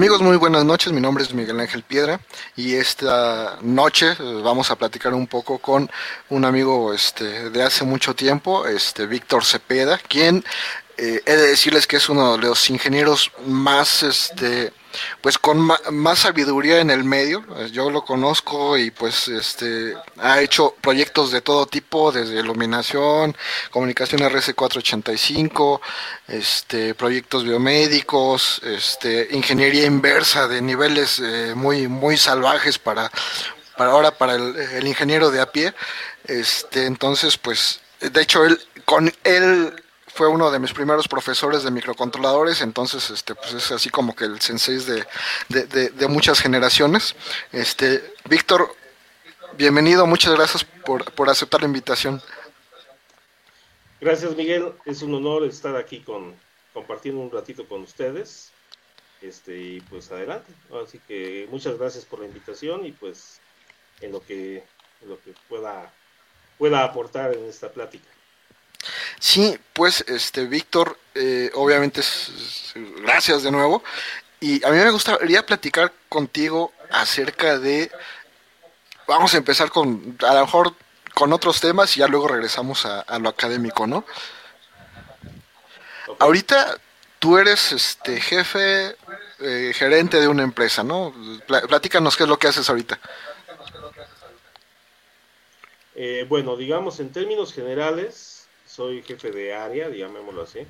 Amigos, muy buenas noches. Mi nombre es Miguel Ángel Piedra y esta noche eh, vamos a platicar un poco con un amigo este, de hace mucho tiempo, este Víctor Cepeda, quien eh, he de decirles que es uno de los ingenieros más este, pues con más sabiduría en el medio. Yo lo conozco y pues este ha hecho proyectos de todo tipo, desde iluminación, comunicación RS485, este proyectos biomédicos, este ingeniería inversa de niveles eh, muy muy salvajes para para ahora para el, el ingeniero de a pie. Este, entonces pues de hecho él con él fue uno de mis primeros profesores de microcontroladores, entonces este, pues es así como que el sensei de, de, muchas generaciones. Este, Víctor, bienvenido, muchas gracias por, por, aceptar la invitación. Gracias Miguel, es un honor estar aquí con, compartiendo un ratito con ustedes. Este, y pues adelante. Así que muchas gracias por la invitación y pues en lo que, en lo que pueda, pueda aportar en esta plática. Sí, pues, este, Víctor, eh, obviamente, gracias de nuevo. Y a mí me gustaría platicar contigo acerca de, vamos a empezar con, a lo mejor con otros temas y ya luego regresamos a, lo académico, ¿no? Ahorita tú eres este jefe, eh, gerente de una empresa, ¿no? Platícanos qué es lo que haces ahorita. Eh, bueno, digamos en términos generales, soy jefe de área, llamémoslo así.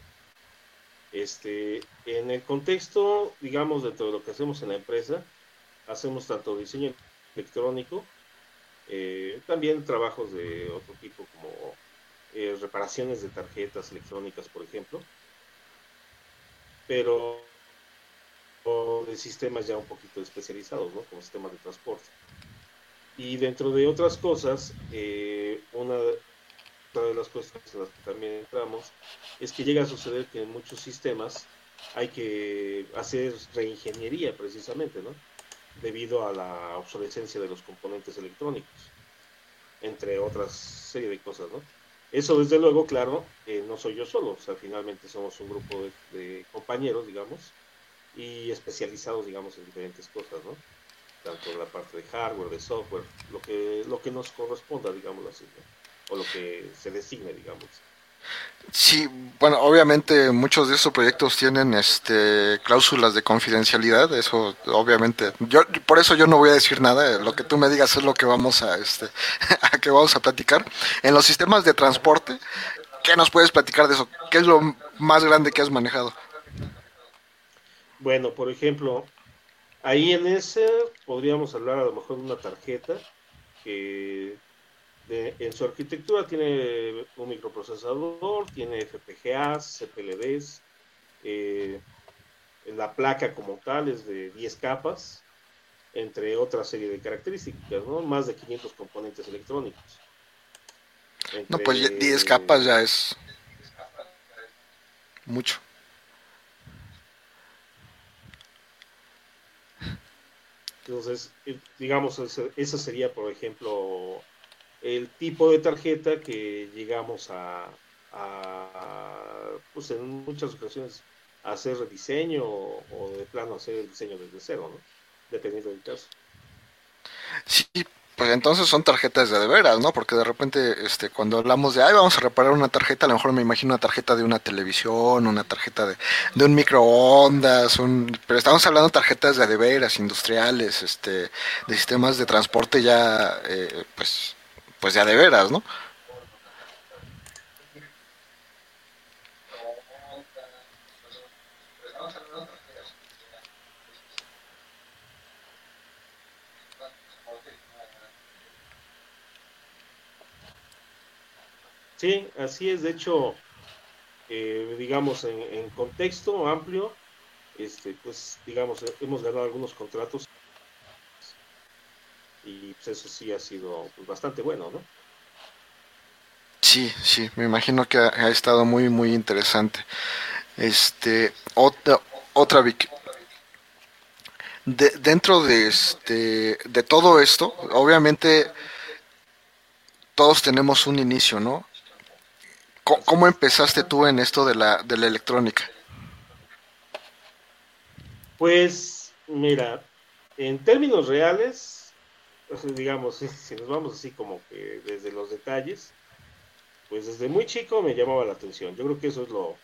Este, en el contexto, digamos, de todo lo que hacemos en la empresa, hacemos tanto diseño electrónico, eh, también trabajos de otro tipo como eh, reparaciones de tarjetas electrónicas, por ejemplo, pero de sistemas ya un poquito especializados, ¿no? Como sistemas de transporte. Y dentro de otras cosas, eh, una otra de las cuestiones en las que también entramos es que llega a suceder que en muchos sistemas hay que hacer reingeniería precisamente, ¿no? Debido a la obsolescencia de los componentes electrónicos, entre otras serie de cosas, ¿no? Eso desde luego, claro, eh, no soy yo solo, o sea, finalmente somos un grupo de, compañeros, digamos, y especializados, digamos, en diferentes cosas, ¿no? Tanto en la parte de hardware, de software, lo que, lo que nos corresponda, digamos así, ¿no? O lo que se designe, digamos. Sí, bueno, obviamente muchos de estos proyectos tienen este cláusulas de confidencialidad, eso obviamente. Yo por eso yo no voy a decir nada, lo que tú me digas es lo que vamos a este a que vamos a platicar. En los sistemas de transporte, ¿qué nos puedes platicar de eso? ¿Qué es lo más grande que has manejado? Bueno, por ejemplo, ahí en ese podríamos hablar a lo mejor de una tarjeta que en su arquitectura tiene un microprocesador, tiene FPGAs, CPLDs, eh, la placa como tal es de 10 capas, entre otra serie de características, ¿no? Más de 500 componentes electrónicos. no, pues 10 capas ya es mucho. Entonces, eh, digamos, esa sería, por ejemplo, el tipo de tarjeta que llegamos a, pues en muchas ocasiones hacer rediseño o, de plano hacer el diseño desde cero, ¿no? Dependiendo del caso. Sí, pues entonces son tarjetas de de veras, ¿no? Porque de repente, este, cuando hablamos de, ay, vamos a reparar una tarjeta, a lo mejor me imagino una tarjeta de una televisión, una tarjeta de, de un microondas, un, pero estamos hablando de tarjetas de de veras, industriales, este, de sistemas de transporte ya, eh, pues, pues ya de veras, ¿no? Sí, así es. De hecho, eh, digamos, en, en, contexto amplio, este, pues, digamos, hemos ganado algunos contratos y pues eso sí ha sido pues, bastante bueno, ¿no? Sí, sí, me imagino que ha, estado muy, muy interesante. Este, otra, otra. De, dentro de este, de todo esto, obviamente todos tenemos un inicio, ¿no? ¿Cómo, empezaste tú en esto de la, de la electrónica? Pues Mira, en términos reales, digamos, si nos vamos así como que desde los detalles, pues desde muy chico me llamaba la atención. Yo creo que eso es lo,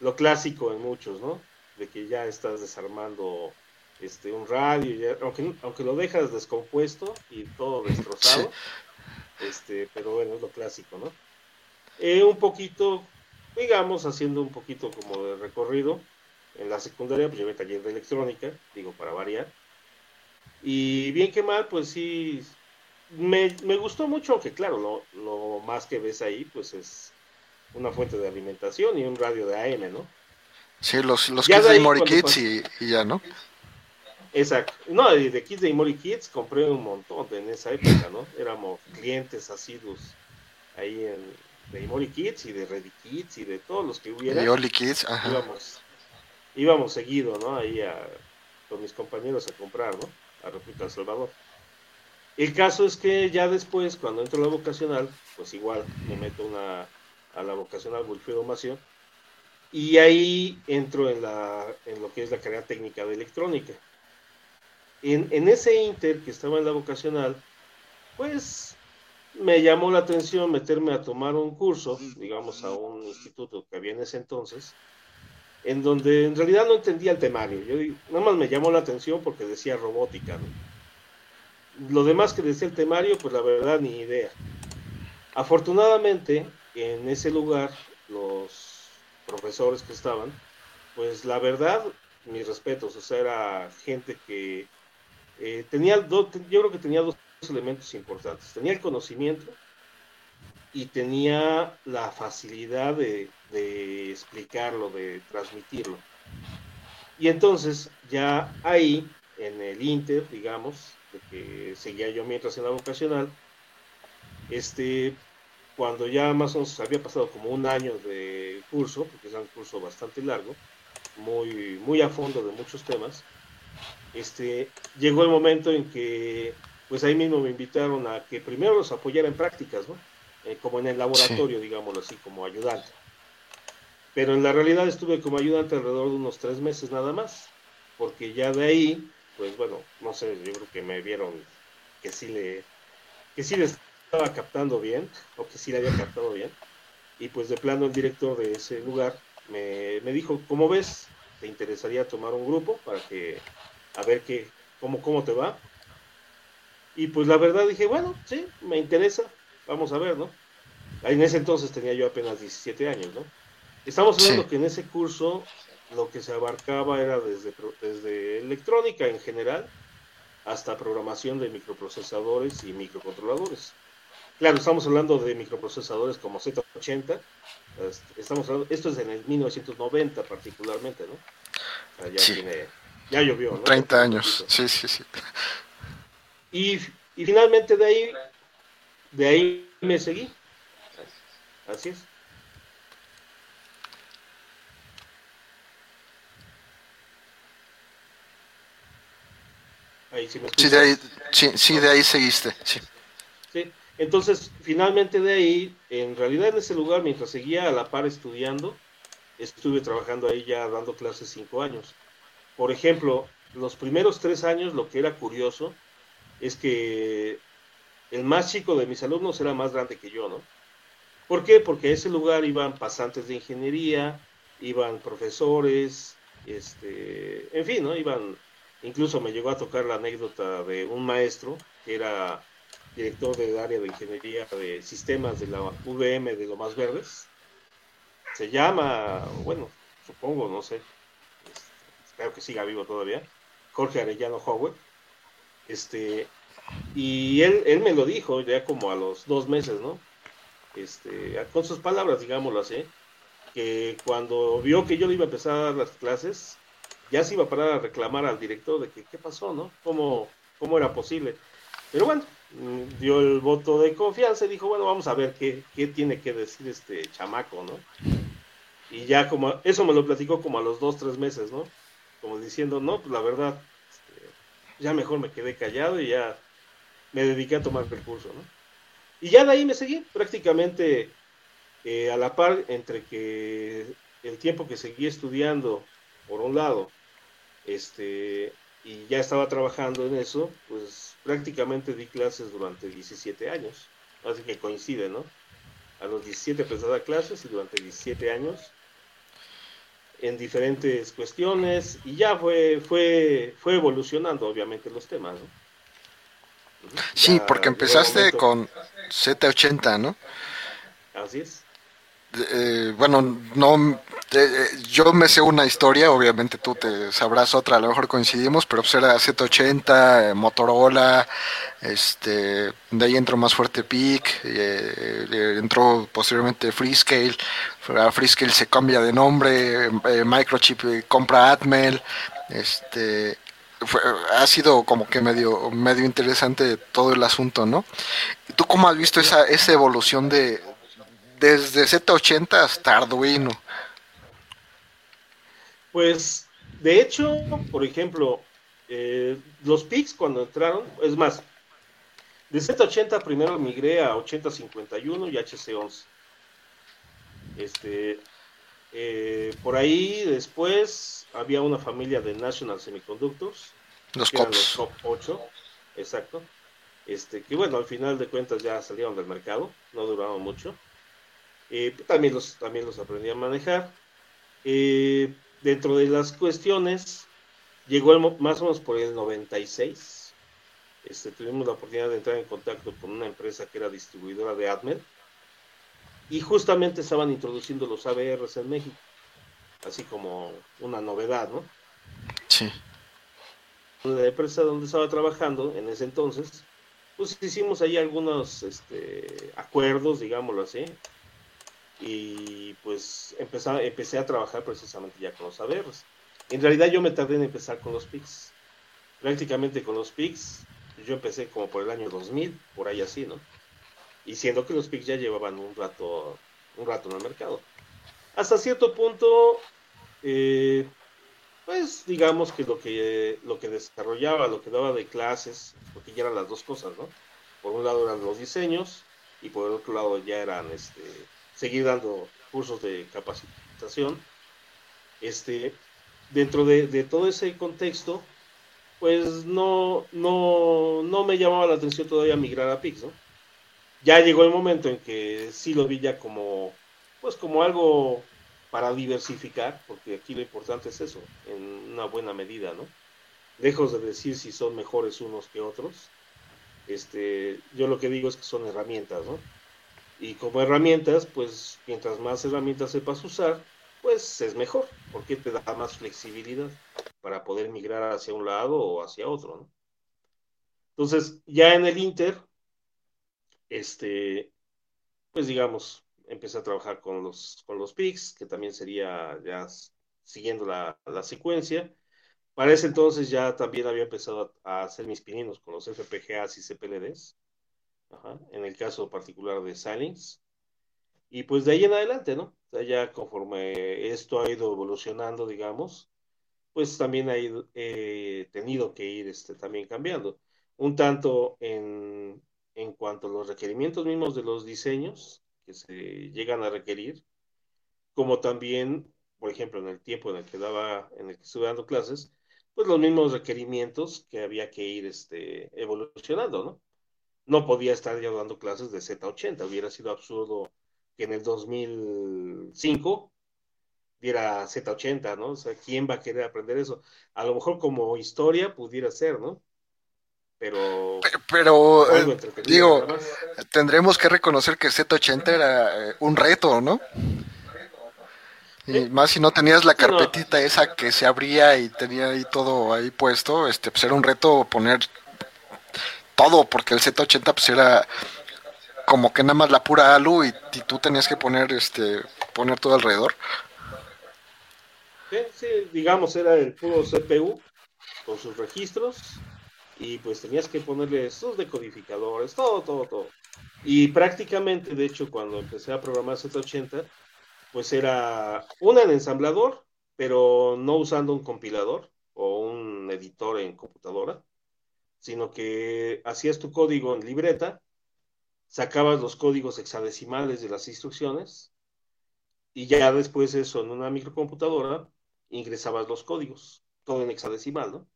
lo clásico en muchos, ¿no? De que ya estás desarmando este un radio, aunque, aunque lo dejas descompuesto y todo destrozado, este, pero bueno, es lo clásico, ¿no? Eh, un poquito, digamos, haciendo un poquito como de recorrido, en la secundaria pues llevé taller de electrónica, digo, para variar, y bien que mal, pues sí, me, me gustó mucho, aunque claro, lo, lo más que ves ahí, pues es una fuente de alimentación y un radio de AM, ¿no? Sí, los, los kids de, Imori Kids y, ya, ¿no? Exacto. No, de Kids de Imori Kids compré un montón en esa época, ¿no? Éramos clientes asiduos ahí en, de Imori Kids y de Ready Kids y de todos los que hubiera. Y Oli Kids, ajá. Íbamos, íbamos seguido, ¿no? Ahí a, con mis compañeros a comprar, ¿no? A República El Salvador. El caso es que ya después, cuando entro a la vocacional, pues igual me meto a la vocacional Wilfredo Mación y ahí entro en lo que es la carrera técnica de electrónica. En, en ese inter que estaba en la vocacional, pues me llamó la atención meterme a tomar un curso, digamos, a un instituto que había en ese entonces, en donde en realidad no entendía el temario. Yo nada más me llamó la atención porque decía robótica. Lo demás que decía el temario, pues la verdad ni idea. Afortunadamente, en ese lugar, los profesores que estaban, pues la verdad, mis respetos, o sea, era gente que eh, tenía, dos, yo creo que tenía dos elementos importantes. Tenía el conocimiento y tenía la facilidad de, explicarlo, de transmitirlo. Y entonces ya ahí, en el Inter, digamos, de que seguía yo mientras en la vocacional, este, cuando ya más o menos había pasado como un año de curso, porque es un curso bastante largo, muy, muy a fondo de muchos temas, este, llegó el momento en que pues ahí mismo me invitaron a que primero los apoyara en prácticas, ¿no? Eh, como en el laboratorio, digámoslo así, como ayudante. Pero en la realidad estuve como ayudante alrededor de unos tres meses nada más, porque ya de ahí, pues bueno, no sé, yo creo que me vieron que sí le, que sí le estaba captando bien, o que sí le había captado bien, y pues de plano el director de ese lugar me, me dijo, ¿cómo ves? ¿Te interesaría tomar un grupo para que, a ver qué, cómo, cómo te va? Y pues la verdad dije, bueno, sí, me interesa, vamos a ver, ¿no? En ese entonces tenía yo apenas 17 años, ¿no? Estamos hablando que en ese curso lo que se abarcaba era desde, desde electrónica en general hasta programación de microprocesadores y microcontroladores. Claro, estamos hablando de microprocesadores como Z80, estamos hablando, esto es en el 1990 particularmente, ¿no? ya, tiene, ya llovió, ¿no? 30 años, sí, sí, sí. Y, finalmente de ahí, de ahí me seguí. Así es. Ahí sí, me sí, de ahí, sí, de ahí seguiste. Sí. sí. Entonces, finalmente de ahí, en realidad en ese lugar, mientras seguía a la par estudiando, estuve trabajando ahí ya dando clases cinco años. Por ejemplo, los primeros tres años, lo que era curioso, es que el más chico de mis alumnos era más grande que yo, ¿no? ¿Por qué? Porque a ese lugar iban pasantes de ingeniería, iban profesores, este, en fin, ¿no? Iban, incluso me llegó a tocar la anécdota de un maestro que era director del área de ingeniería de sistemas de la VM de Lomas Verdes. Se llama, bueno, supongo, no sé, espero que siga vivo todavía, Jorge Arellano Howard este, y él, él me lo dijo ya como a los dos meses, ¿no? Este, con sus palabras, digámoslo así, que cuando vio que yo le iba a empezar a dar las clases, ya se iba a parar a reclamar al director de que qué pasó, ¿no? ¿Cómo, cómo era posible? Pero bueno, mm, dio el voto de confianza y dijo, bueno, vamos a ver qué, qué tiene que decir este chamaco, ¿no? Y ya como, eso me lo platicó como a los dos, tres meses, ¿no? Como diciendo, no, pues la verdad, ya mejor me quedé callado y ya me dediqué a tomar el curso, ¿no? Y ya de ahí me seguí prácticamente eh, a la par entre que el tiempo que seguí estudiando, por un lado, este, y ya estaba trabajando en eso, pues prácticamente di clases durante 17 años. Así que coincide, ¿no? A los 17 empecé a dar clases y durante 17 años en diferentes cuestiones y ya fue fue fue evolucionando obviamente los temas, ¿no? Sí, porque empezaste con Z80, ¿no? Así es. Eh, bueno, no, eh, yo me sé una historia, obviamente tú te sabrás otra, a lo mejor coincidimos, pero pues era Z80, eh, Motorola, este, de ahí entró más fuerte PIC, entró posteriormente Freescale, Freescale se cambia de nombre, Microchip compra Atmel, este, ha sido como que medio, medio interesante todo el asunto, ¿no? ¿Tú cómo has visto esa, esa evolución de, desde Z80 hasta Arduino. Pues, de hecho, por ejemplo, eh, los PICs cuando entraron, es más, de Z80 primero migré a 8051 y HC11. Este, eh, por ahí después había una familia de National Semiconductors. Los COPS. Los 8, exacto. Este, que bueno, al final de cuentas ya salieron del mercado, no duraron mucho. Eh, también, los, también los aprendí a manejar. Eh, dentro de las cuestiones, llegó el, más o menos por el 96. Este, tuvimos la oportunidad de entrar en contacto con una empresa que era distribuidora de Admet y justamente estaban introduciendo los ABRs en México, así como una novedad, ¿no? Sí. La empresa donde estaba trabajando en ese entonces, pues hicimos ahí algunos este, acuerdos, digámoslo así, y pues empecé, empecé a trabajar precisamente ya con los saberes. En realidad yo me tardé en empezar con los PICs. Prácticamente con los PICs, yo empecé como por el año 2000, por ahí así, ¿no? Y siendo que los PICs ya llevaban un rato, un rato en el mercado. Hasta cierto punto, eh, pues digamos que lo que lo que desarrollaba, lo que daba de clases, porque ya eran las dos cosas, ¿no? Por un lado eran los diseños y por el otro lado ya eran este seguir dando cursos de capacitación. Este, dentro de, todo ese contexto, pues no, no, no me llamaba la atención todavía migrar a Pix, ¿no? Ya llegó el momento en que sí lo vi ya como, pues como algo para diversificar, porque aquí lo importante es eso, en una buena medida, ¿no? Lejos de decir si son mejores unos que otros, este, yo lo que digo es que son herramientas, ¿no? Y como herramientas, pues mientras más herramientas sepas usar, pues es mejor, porque te da más flexibilidad para poder migrar hacia un lado o hacia otro, ¿no? Entonces, ya en el Inter, este, pues digamos, empecé a trabajar con los, con los PICs, que también sería ya siguiendo la, la secuencia. Para ese entonces ya también había empezado a, hacer mis pininos con los FPGAs y CPLDs en el caso particular de Silence. Y pues de ahí en adelante, ¿no? O ya conforme esto ha ido evolucionando, digamos, pues también he tenido que ir este, también cambiando. Un tanto en, en cuanto a los requerimientos mismos de los diseños que se llegan a requerir, como también, por ejemplo, en el tiempo en el que daba, en el que estuve dando clases, pues los mismos requerimientos que había que ir este, evolucionando, ¿no? no podía estar ya dando clases de Z80. Hubiera sido absurdo que en el 2005 diera Z80, ¿no? O sea, ¿quién va a querer aprender eso? A lo mejor como historia pudiera ser, ¿no? Pero... Pero, eh, digo, tendremos que reconocer que Z80 era eh, un reto, ¿no? Y más si no tenías la carpetita esa que se abría y tenía ahí todo ahí puesto, este, pues era un reto poner todo, porque el Z80 pues era como que nada más la pura alu y, tú tenías que poner este poner todo alrededor. Sí, digamos era el puro CPU con sus registros y pues tenías que ponerle sus decodificadores, todo, todo, todo. Y prácticamente, de hecho, cuando empecé a programar Z80, pues era en ensamblador, pero no usando un compilador o un editor en computadora, sino que hacías tu código en libreta, sacabas los códigos hexadecimales de las instrucciones y ya después eso en una microcomputadora ingresabas los códigos, todo en hexadecimal, ¿no?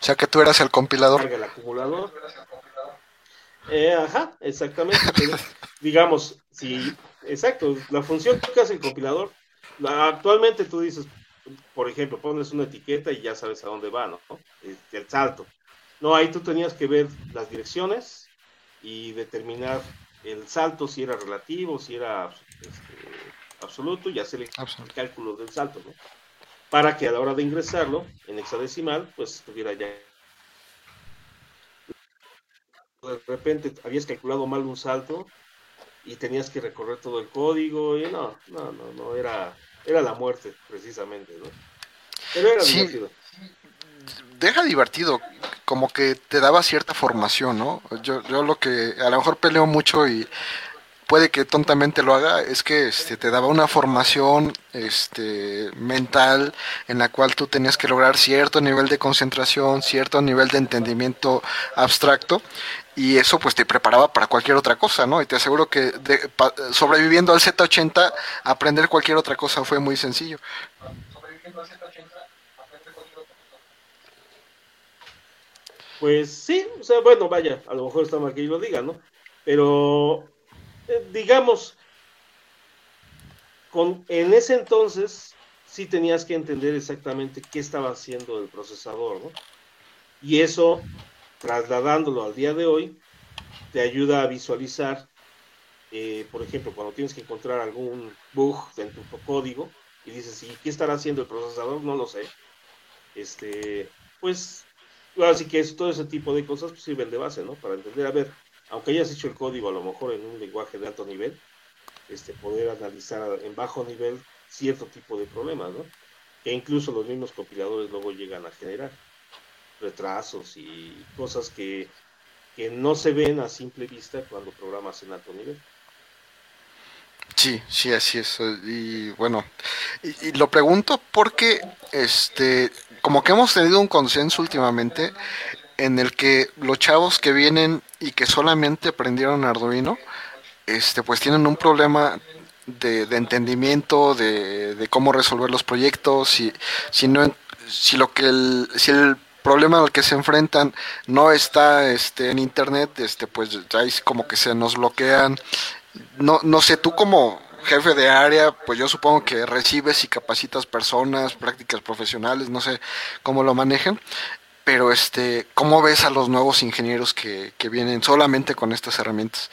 O sea que tú eras el compilador. El acumulador. Eh, ajá, exactamente. digamos, si, exacto, la función que hace el compilador, actualmente tú dices, por ejemplo, pones una etiqueta y ya sabes a dónde va, ¿no? Este, el salto. No, ahí tú tenías que ver las direcciones y determinar el salto, si era relativo, si era este, absoluto, y hacer el, cálculo del salto, ¿no? Para que a la hora de ingresarlo en hexadecimal, pues estuviera ya. De repente habías calculado mal un salto y tenías que recorrer todo el código y no, no, no, no, era, era la muerte, precisamente, ¿no? Pero era divertido deja divertido, como que te daba cierta formación, ¿no? Yo, yo lo que a lo mejor peleo mucho y puede que tontamente lo haga, es que este, te daba una formación este, mental en la cual tú tenías que lograr cierto nivel de concentración, cierto nivel de entendimiento abstracto y eso pues te preparaba para cualquier otra cosa, ¿no? Y te aseguro que sobreviviendo al Z80, aprender cualquier otra cosa fue muy sencillo. Pues sí, o sea, bueno, vaya, a lo mejor está mal que yo lo diga, ¿no? Pero, digamos, con, en ese entonces sí tenías que entender exactamente qué estaba haciendo el procesador, ¿no? Y eso, trasladándolo al día de hoy, te ayuda a visualizar, eh, por ejemplo, cuando tienes que encontrar algún bug en tu código y dices, ¿y qué estará haciendo el procesador? No lo sé. Este, pues Así que todo ese tipo de cosas pues, sirven de base, ¿no? Para entender, a ver, aunque hayas hecho el código a lo mejor en un lenguaje de alto nivel, este, poder analizar en bajo nivel cierto tipo de problemas, ¿no? Que incluso los mismos compiladores luego llegan a generar retrasos y cosas que, que no se ven a simple vista cuando programas en alto nivel. Sí, sí, así es. Y bueno, y, lo pregunto porque, este, como que hemos tenido un consenso últimamente en el que los chavos que vienen y que solamente aprendieron Arduino, este, pues tienen un problema de, entendimiento, de, cómo resolver los proyectos, si, si no, si lo que el, si el problema al que se enfrentan no está este, en internet, este, pues ahí como que se nos bloquean. No, no sé, tú como jefe de área, pues yo supongo que recibes y capacitas personas, prácticas profesionales, no sé cómo lo manejen, pero este, ¿cómo ves a los nuevos ingenieros que, que vienen solamente con estas herramientas?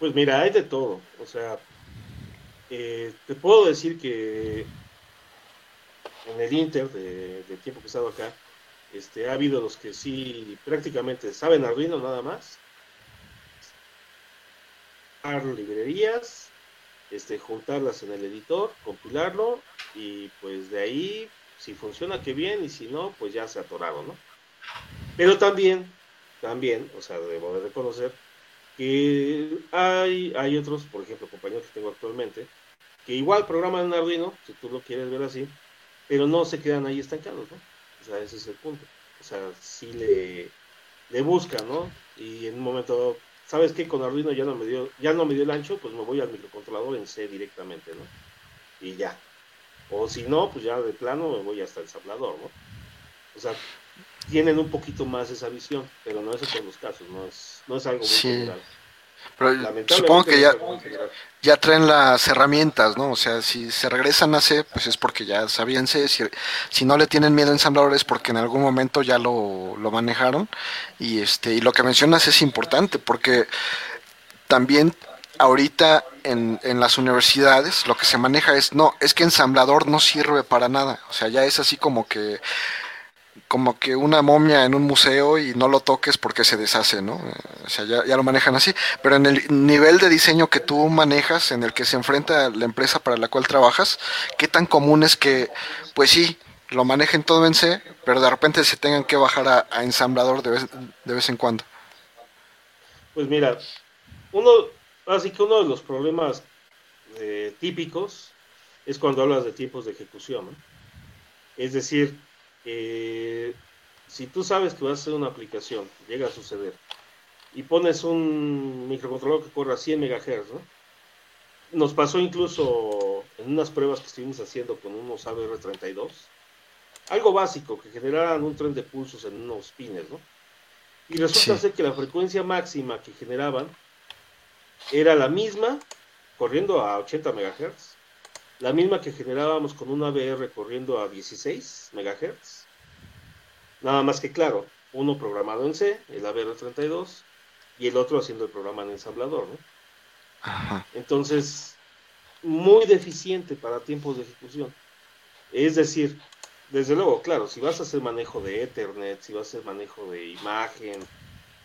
Pues mira, hay de todo. O sea, eh, te puedo decir que en el Inter de, tiempo que he estado acá, este, ha habido los que sí prácticamente saben Arduino nada más, librerías, este, juntarlas en el editor, compilarlo y pues de ahí, si funciona, que bien, y si no, pues ya se atoraron, ¿no? Pero también, también, o sea, debo de reconocer que hay, hay otros, por ejemplo, compañeros que tengo actualmente, que igual programan en Arduino, si tú lo quieres ver así, pero no se quedan ahí estancados, ¿no? O sea, ese es el punto. O sea, sí le, le buscan, ¿no? Y en un momento, ¿sabes qué? Con Arduino ya no me dio, ya no me dio el ancho, pues me voy al microcontrolador en C directamente, ¿no? Y ya. O si no, pues ya de plano me voy hasta el ensamblador, ¿no? O sea, tienen un poquito más esa visión, pero no es en todos los casos, no es, no es algo muy general. Pero supongo que ya, ya traen las herramientas, ¿no? O sea, si se regresan a C, pues es porque ya sabían C. Si, si no le tienen miedo a ensambladores, porque en algún momento ya lo, lo manejaron. Y, este, y lo que mencionas es importante, porque también ahorita en, en, las universidades lo que se maneja es, no, es que ensamblador no sirve para nada. O sea, ya es así como que como que una momia en un museo y no lo toques porque se deshace, ¿no? O sea, ya, ya, lo manejan así. Pero en el nivel de diseño que tú manejas, en el que se enfrenta la empresa para la cual trabajas, ¿qué tan común es que, pues sí, lo manejen todo en C, pero de repente se tengan que bajar a, ensamblador de vez, de vez en cuando? Pues mira, uno, así que uno de los problemas eh, típicos es cuando hablas de tiempos de ejecución, ¿no? Es decir, eh, si tú sabes que vas a hacer una aplicación, llega a suceder, y pones un microcontrolador que corra a 100 MHz, ¿no? Nos pasó incluso en unas pruebas que estuvimos haciendo con unos ABR32, algo básico, que generaran un tren de pulsos en unos pines, ¿no? Y resulta ser que la frecuencia máxima que generaban era la misma, corriendo a 80 MHz, la misma que generábamos con un ABR corriendo a 16 MHz. Nada más que claro, uno programado en C, el ABR32, y el otro haciendo el programa en ensamblador, ¿no? Entonces, muy deficiente para tiempos de ejecución. Es decir, desde luego, claro, si vas a hacer manejo de Ethernet, si vas a hacer manejo de imagen,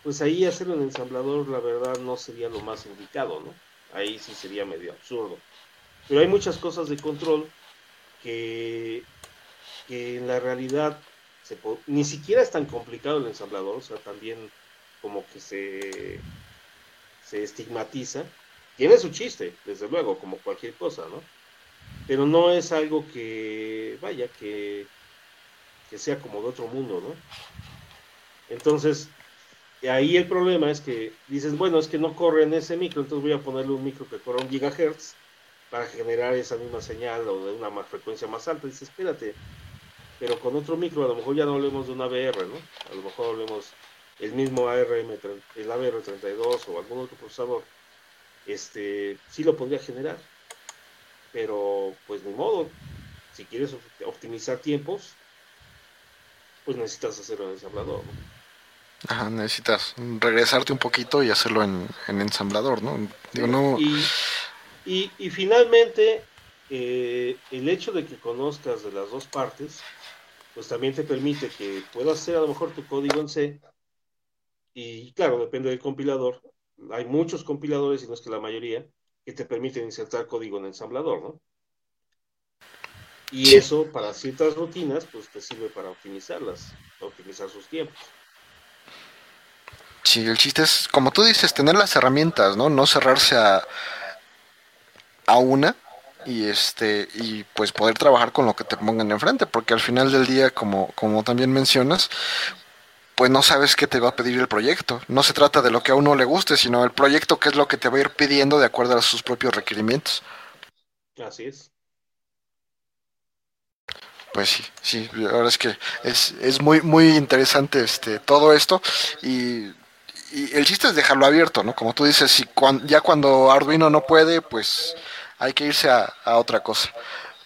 pues ahí hacerlo en ensamblador, la verdad, no sería lo más indicado, ¿no? Ahí sí sería medio absurdo. Pero hay muchas cosas de control que, que en la realidad se ni siquiera es tan complicado el ensamblador, o sea, también como que se, se estigmatiza. Tiene su chiste, desde luego, como cualquier cosa, ¿no? Pero no es algo que, vaya, que, que sea como de otro mundo, ¿no? Entonces, ahí el problema es que dices, bueno, es que no corre en ese micro, entonces voy a ponerle un micro que corra un gigahertz para generar esa misma señal o de una más frecuencia más alta. Dices, espérate, pero con otro micro a lo mejor ya no hablemos de una VR, ¿no? A lo mejor hablemos el mismo ARM, el ABR32 o algún otro procesador, este, sí lo podría generar. Pero, pues ni modo, si quieres optimizar tiempos, pues necesitas hacerlo en ensamblador, Ajá, necesitas regresarte un poquito y hacerlo en, ensamblador, ¿no? Digo, no... Y, y, finalmente, eh, el hecho de que conozcas de las dos partes, pues también te permite que puedas hacer a lo mejor tu código en C y claro, depende del compilador. Hay muchos compiladores, y no es que la mayoría, que te permiten insertar código en ensamblador, ¿no? Y eso para ciertas rutinas, pues te sirve para optimizarlas, optimizar sus tiempos. Sí, el chiste es, como tú dices, tener las herramientas, ¿no? No cerrarse a, a una y este y pues poder trabajar con lo que te pongan enfrente, porque al final del día, como, como también mencionas, pues no sabes qué te va a pedir el proyecto. No se trata de lo que a uno le guste, sino el proyecto que es lo que te va a ir pidiendo de acuerdo a sus propios requerimientos. Así es. Pues sí, sí, la verdad es que es, es muy, muy interesante este, todo esto y, el chiste es dejarlo abierto, ¿no? Como tú dices, si ya cuando Arduino no puede, pues hay que irse a, a otra cosa.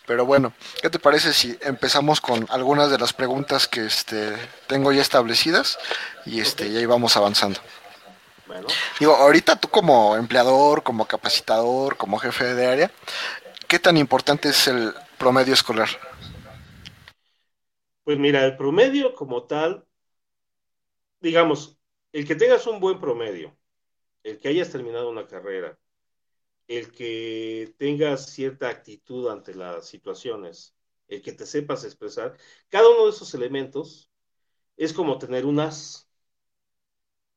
Pero bueno, ¿qué te parece si empezamos con algunas de las preguntas que este, tengo ya establecidas y este, ya íbamos avanzando? Bueno. Digo, ahorita tú como empleador, como capacitador, como jefe de área, ¿qué tan importante es el promedio escolar? Pues mira, el promedio como tal, digamos, el que tengas un buen promedio, el que hayas terminado una carrera, el que tengas cierta actitud ante las situaciones, el que te sepas expresar, cada uno de esos elementos es como tener un as.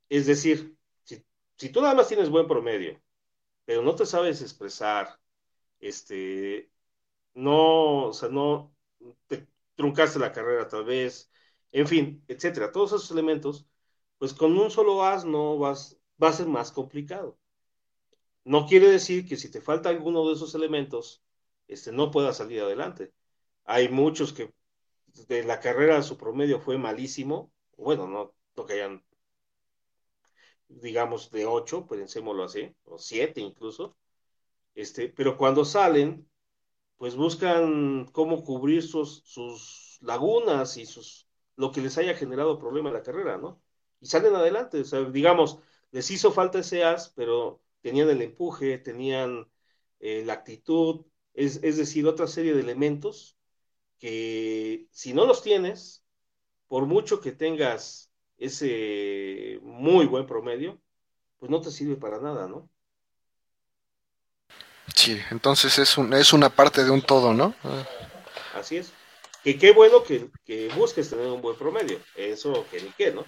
Es decir, si, tú nada más tienes buen promedio, pero no te sabes expresar, este, no, o sea, no te truncaste la carrera tal vez, en fin, etcétera, todos esos elementos, pues con un solo as no vas, va a ser más complicado. No quiere decir que si te falta alguno de esos elementos, este, no pueda salir adelante. Hay muchos que de la carrera su promedio fue malísimo, bueno, no, no que hayan, digamos, de 8, pensémoslo así, o 7 incluso, este, pero cuando salen, pues buscan cómo cubrir sus, sus lagunas y sus, lo que les haya generado problema en la carrera, ¿no? Y salen adelante, o sea, digamos, les hizo falta ese as, pero tenían el empuje, tenían eh, la actitud, es, decir, otra serie de elementos que si no los tienes, por mucho que tengas ese muy buen promedio, pues no te sirve para nada, ¿no? Sí, entonces es, un, es una parte de un todo, ¿no? Así es. Que qué bueno que, que, busques tener un buen promedio, eso que ni qué, ¿no?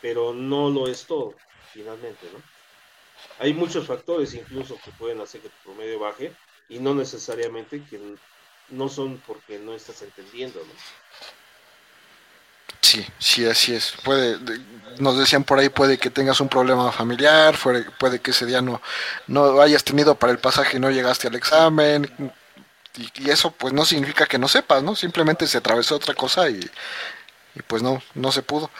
Pero no lo es todo, finalmente, ¿no? Hay muchos factores incluso que pueden hacer que tu promedio baje y no necesariamente que no son porque no estás entendiendo, ¿no? Sí, sí, así es. Puede, nos decían por ahí, puede que tengas un problema familiar, puede, que ese día no, no hayas tenido para el pasaje y no llegaste al examen. Y, y, eso pues no significa que no sepas, ¿no? Simplemente se atravesó otra cosa y, y pues no, no se pudo.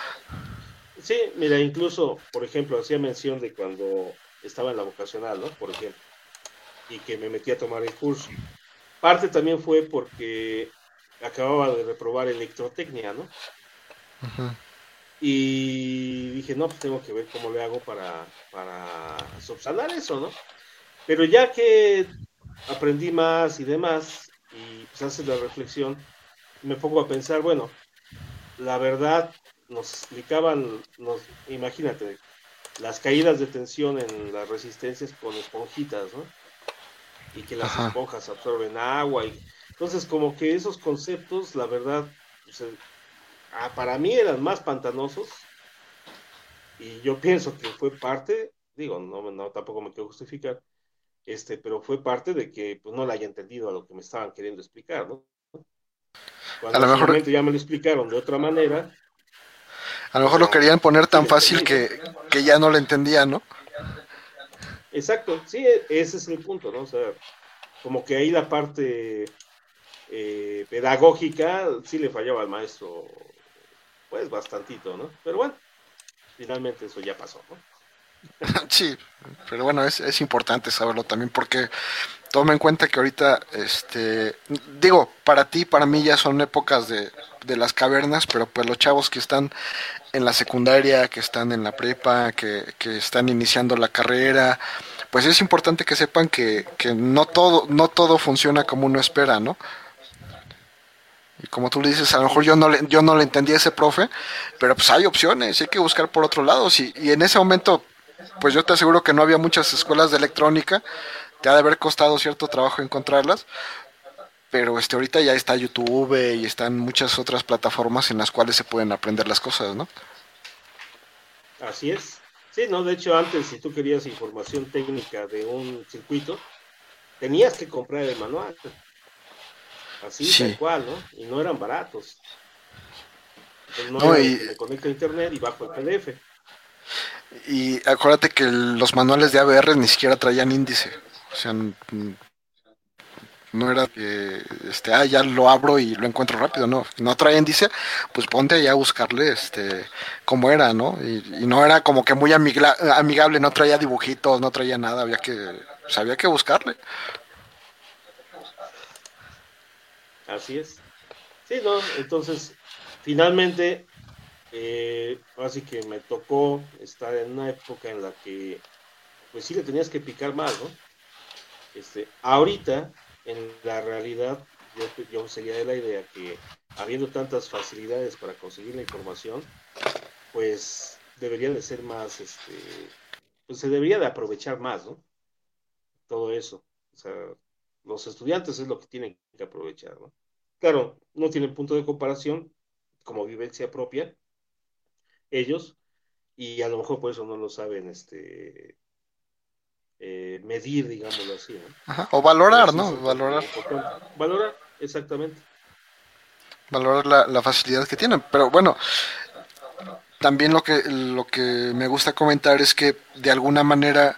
Sí, mira, incluso, por ejemplo, hacía mención de cuando estaba en la vocacional, ¿no? Por ejemplo, y que me metí a tomar el curso. Parte también fue porque acababa de reprobar electrotecnia, ¿no? Y dije, no, pues tengo que ver cómo le hago para, para subsanar eso, ¿no? Pero ya que aprendí más y demás, y pues haces la reflexión, me pongo a pensar, bueno, la verdad nos explicaban, nos, imagínate, las caídas de tensión en las resistencias con esponjitas, ¿no? Y que las esponjas absorben agua. Y, entonces, como que esos conceptos, la verdad, pues, ah, para mí eran más pantanosos. Y yo pienso que fue parte, digo, no, no tampoco me quiero justificar, este, pero fue parte de que pues, no la haya entendido a lo que me estaban queriendo explicar, ¿no? Cuando a lo mejor ya me lo explicaron de otra manera, a lo mejor lo querían poner tan fácil que, ya no lo entendían, ¿no? Exacto, sí, e, ese es el punto, ¿no? O sea, como que ahí la parte eh, pedagógica sí le fallaba al maestro, pues bastantito, ¿no? Pero bueno, finalmente eso ya pasó, ¿no? Sí, pero bueno, es, es importante saberlo también porque toma en cuenta que ahorita, este, digo, para ti, para mí ya son épocas de, de las cavernas, pero pues los chavos que están en la secundaria, que están en la prepa, que, están iniciando la carrera, pues es importante que sepan que, no todo, no todo funciona como uno espera, ¿no? Y como tú le dices, a lo mejor yo no le, yo no le entendí a ese profe, pero pues hay opciones, hay que buscar por otro lado. y en ese momento, pues yo te aseguro que no había muchas escuelas de electrónica, te ha de haber costado cierto trabajo encontrarlas, pero este ahorita ya está YouTube y están muchas otras plataformas en las cuales se pueden aprender las cosas, ¿no? Así es. Sí, no, de hecho antes si tú querías información técnica de un circuito, tenías que comprar el manual. Así, tal cual, ¿no? Y no eran baratos. no, y... me conecto a internet y bajo el PDF. Y acuérdate que los manuales de ABR ni siquiera traían índice. O sea, no era que este ah ya lo abro y lo encuentro rápido no no trae índice pues ponte allá a buscarle este cómo era no y, no era como que muy amigable no traía dibujitos no traía nada había que pues, había que buscarle. Así es. Sí no entonces finalmente eh, así que me tocó estar en una época en la que pues sí le tenías que picar más no este ahorita en la realidad yo, sería de la idea que habiendo tantas facilidades para conseguir la información, pues debería de ser más, este, pues se debería de aprovechar más, ¿no? Todo eso. O sea, los estudiantes es lo que tienen que aprovechar, ¿no? Claro, no tienen punto de comparación como vivencia propia, ellos, y a lo mejor por eso no lo saben, este, eh, medir, digámoslo así. O valorar, ¿no? Valorar. Valorar, exactamente. Valorar la, la, facilidad que tienen. Pero bueno, también lo que, lo que me gusta comentar es que de alguna manera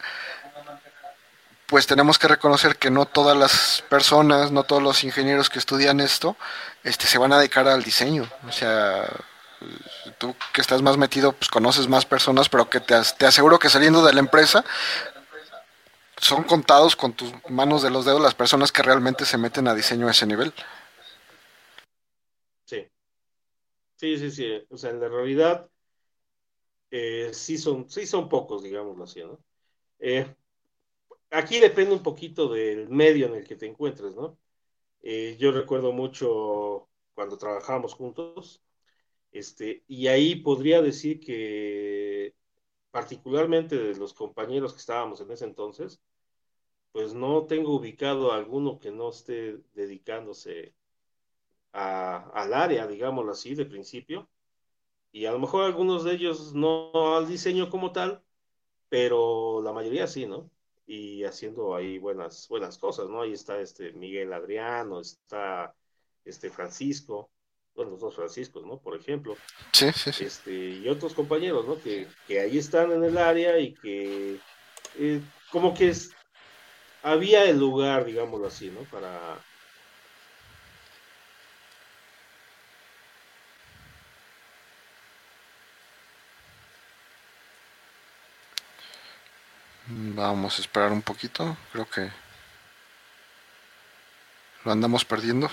pues tenemos que reconocer que no todas las personas, no todos los ingenieros que estudian esto, este, se van a dedicar al diseño. O sea, tú que estás más metido, pues conoces más personas, pero que te, te aseguro que saliendo de la empresa, son contados con tus manos de los dedos las personas que realmente se meten a diseño a ese nivel. Sí. Sí, sí, sí. O sea, en la realidad eh, sí, son, sí son pocos, digámoslo así, ¿no? Eh, aquí depende un poquito del medio en el que te encuentres, ¿no? Eh, yo recuerdo mucho cuando trabajábamos juntos, este, y ahí podría decir que particularmente de los compañeros que estábamos en ese entonces, pues no tengo ubicado a alguno que no esté dedicándose al área, digámoslo así, de principio. Y a lo mejor algunos de ellos no al diseño como tal, pero la mayoría sí, ¿no? Y haciendo ahí buenas, buenas cosas, ¿no? Ahí está este Miguel Adriano, está este Francisco, bueno, los dos Franciscos, ¿no? Por ejemplo. Sí, sí, sí. Este, y otros compañeros, ¿no? Que, que ahí están en el área y que eh, como que es, había el lugar, digámoslo así, ¿no? Para... Vamos a esperar un poquito, creo que lo andamos perdiendo.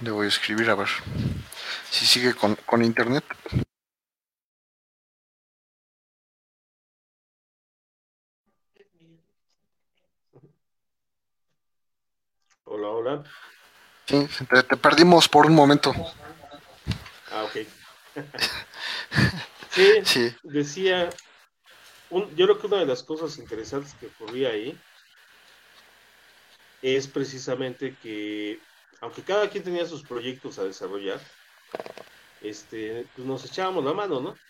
Le voy a escribir a ver si sigue con, con internet. Hola, hola. Sí, te, te perdimos por un momento. Ah, ok. sí, Sí, decía, un- yo creo que una de las cosas interesantes que ocurría ahí es precisamente que, aunque cada quien tenía sus proyectos a desarrollar, este, pues nos echábamos la mano, ¿no?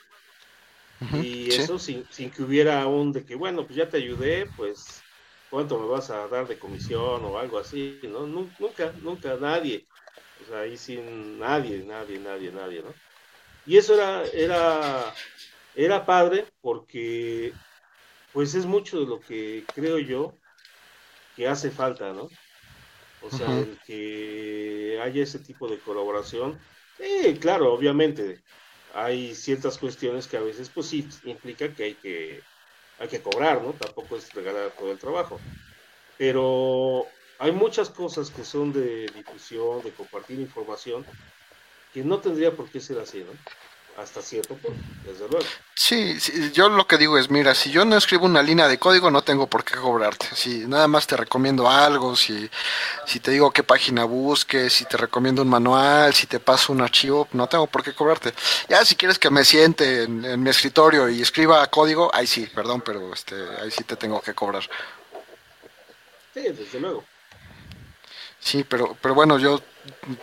Y sí, eso sin, sin que hubiera un de que, bueno, pues ya te ayudé, pues, ¿cuánto me vas a dar de comisión o algo así? ¿no? Nu- Nunca, nunca, nadie. O sea, ahí sin nadie, nadie, nadie, nadie, ¿no? Y eso era, era, era padre porque, pues, es mucho de lo que creo yo que hace falta, ¿no? O sea, el que haya ese tipo de colaboración. Sí, claro, obviamente, hay ciertas cuestiones que a veces, pues sí, implica que hay que, hay que cobrar, ¿no? Tampoco es regalar todo el trabajo. Pero hay muchas cosas que son de difusión, de compartir información, que no tendría por qué ser así, ¿no? Hasta cierto punto, desde luego. Sí, sí, yo lo que digo es, mira, si yo no escribo una línea de código, no tengo por qué cobrarte. Si nada más te recomiendo algo, si, si te digo qué página busques, si te recomiendo un manual, si te paso un archivo, no tengo por qué cobrarte. Ya si quieres que me siente en, en mi escritorio y escriba código, ahí sí, perdón, pero este, ahí sí te tengo que cobrar. Sí, desde luego. Sí, pero, pero bueno, yo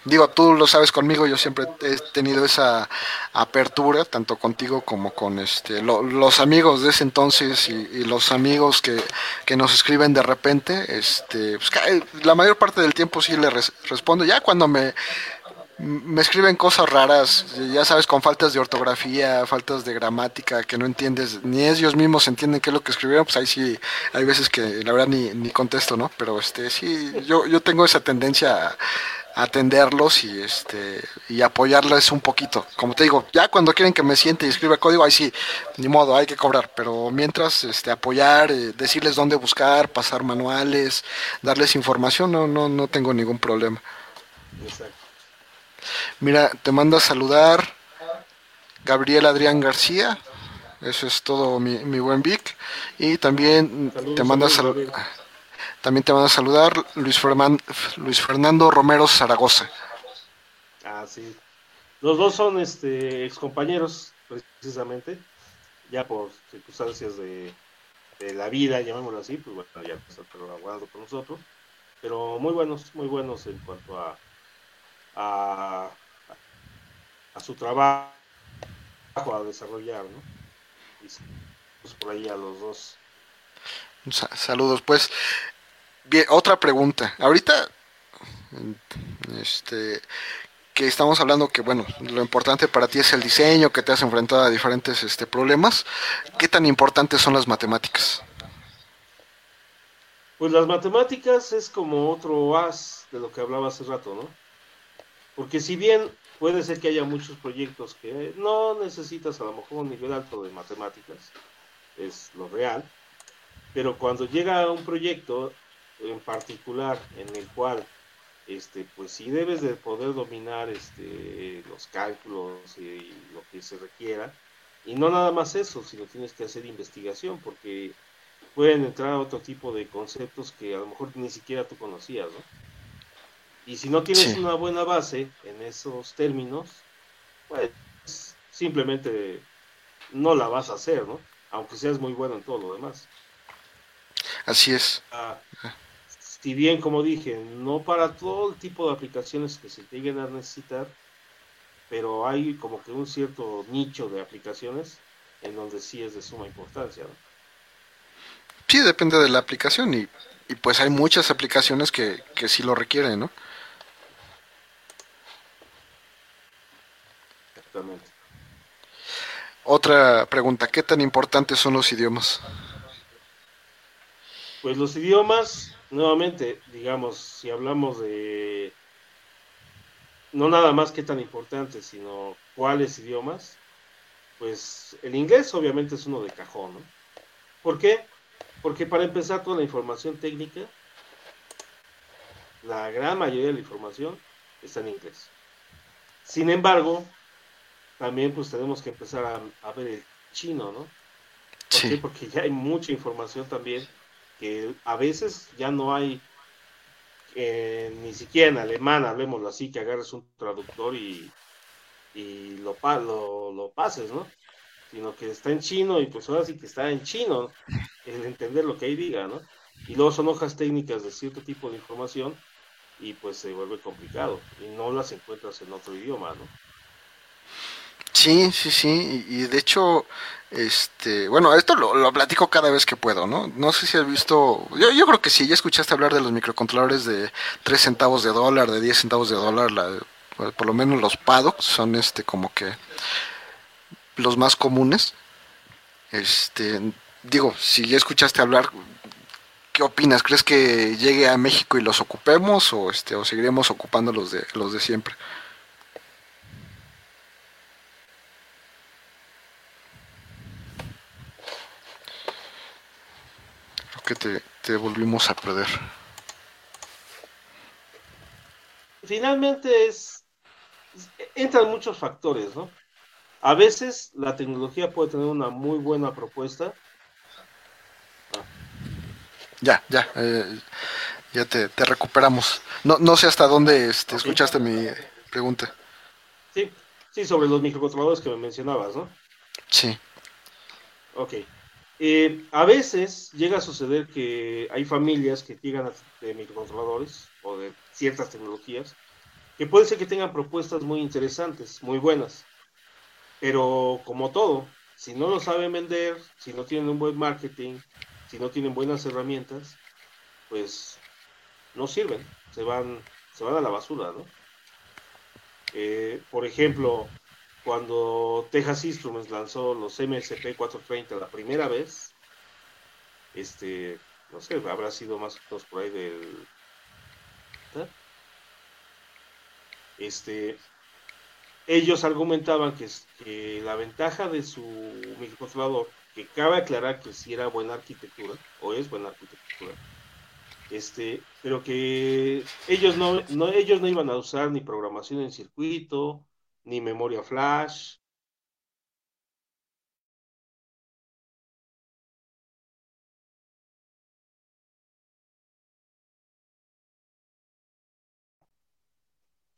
digo, tú lo sabes conmigo, yo siempre he tenido esa apertura, tanto contigo como con este lo- los amigos de ese entonces y, los amigos que, que nos escriben de repente, este, pues, ca- la mayor parte del tiempo sí le res- respondo. Ya cuando me, me escriben cosas raras, ya sabes, con faltas de ortografía, faltas de gramática, que no entiendes, ni ellos mismos entienden qué es lo que escribieron, pues ahí sí, hay veces que la verdad ni, ni contesto, ¿no? Pero este sí, yo, yo tengo esa tendencia a atenderlos y este y apoyarles un poquito. Como te digo, ya cuando quieren que me siente y escriba código, ahí sí, ni modo, hay que cobrar. Pero mientras este apoyar, eh, decirles dónde buscar, pasar manuales, darles información, no, no, no tengo ningún problema. Exacto. Mira, te manda a saludar Gabriel Adrián García. Eso es todo mi, mi buen Vic. Y también Saludos, te manda a saludos, también te manda a saludar Luis, Ferman- Luis Fernando Romero Zaragoza. Ah, sí. Los dos son este excompañeros, precisamente, ya por circunstancias de, de la vida, llamémoslo así, pues bueno, ya están colaborando con nosotros, pero muy buenos, muy buenos en cuanto a, a, a su trabajo a desarrollar, ¿no? Y pues por ahí a los dos. Sa- saludos, pues. Bien, otra pregunta. Ahorita, este, que estamos hablando que, bueno, lo importante para ti es el diseño, que te has enfrentado a diferentes este, problemas. ¿Qué tan importantes son las matemáticas? Pues las matemáticas es como otro as de lo que hablaba hace rato, ¿no? Porque si bien puede ser que haya muchos proyectos que no necesitas a lo mejor un nivel alto de matemáticas, es lo real, pero cuando llega un proyecto en particular en el cual este pues sí debes de poder dominar este los cálculos y lo que se requiera y no nada más eso, sino tienes que hacer investigación porque pueden entrar otro tipo de conceptos que a lo mejor ni siquiera tú conocías, ¿no? Y si no tienes Sí. una buena base en esos términos, pues simplemente no la vas a hacer, ¿no? Aunque seas muy bueno en todo lo demás. Así es. Ah, si bien, como dije, no para todo el tipo de aplicaciones que se lleguen a necesitar, pero hay como que un cierto nicho de aplicaciones en donde sí es de suma importancia. ¿no? Sí, depende de la aplicación y, y pues hay muchas aplicaciones que, que sí lo requieren, ¿no? Exactamente. Otra pregunta, ¿qué tan importantes son los idiomas? Pues los idiomas, nuevamente, digamos, si hablamos de no nada más qué tan importantes, sino cuáles idiomas, pues el inglés obviamente es uno de cajón, ¿no? ¿Por qué? Porque para empezar toda la información técnica, la gran mayoría de la información está en inglés. Sin embargo, también pues tenemos que empezar a, ver el chino, ¿no? ¿Por qué? Porque ya hay mucha información también que a veces ya no hay eh, ni siquiera en alemán, hablemoslo así, que agarres un traductor y, y lo, lo, lo pases, ¿no? Sino que está en chino y pues ahora sí que está en chino el entender lo que ahí diga, ¿no? Y luego son hojas técnicas de cierto tipo de información y pues se vuelve complicado y no las encuentras en otro idioma, ¿no? Sí, sí, sí, y, de hecho, este, bueno, esto lo, platico cada vez que puedo, ¿no? No sé si has visto, yo, yo creo que sí, ya escuchaste hablar de los microcontroladores de 3 centavos de dólar, de 10 centavos de dólar, la, por lo menos los PADOX son este como que los más comunes. Este, digo, si ya escuchaste hablar, ¿qué opinas? ¿Crees que llegue a México y los ocupemos o este o seguiremos ocupando los de los de siempre? Que te, volvimos a perder. Finalmente es, entran muchos factores, ¿no? A veces la tecnología puede tener una muy buena propuesta. Ya, ya, eh, ya te, recuperamos. No, no sé hasta dónde este, escuchaste mi pregunta. Sí, sí, sobre los microcontroladores que me mencionabas, ¿no? Sí. Ok. Eh, a veces llega a suceder que hay familias que llegan de microcontroladores o de ciertas tecnologías que puede ser que tengan propuestas muy interesantes, muy buenas, pero como todo, si no lo saben vender, si no tienen un buen marketing, si no tienen buenas herramientas, pues no sirven, se van, se van a la basura, ¿no? Eh, por ejemplo, cuando Texas Instruments lanzó los MSP 430 la primera vez, este, no sé, habrá sido más o menos por ahí del... Este, ellos argumentaban que, la ventaja de su microcontrolador, que cabe aclarar que si era buena arquitectura, o es buena arquitectura, este, pero que ellos no, ellos no iban a usar ni programación en circuito, ni memoria flash.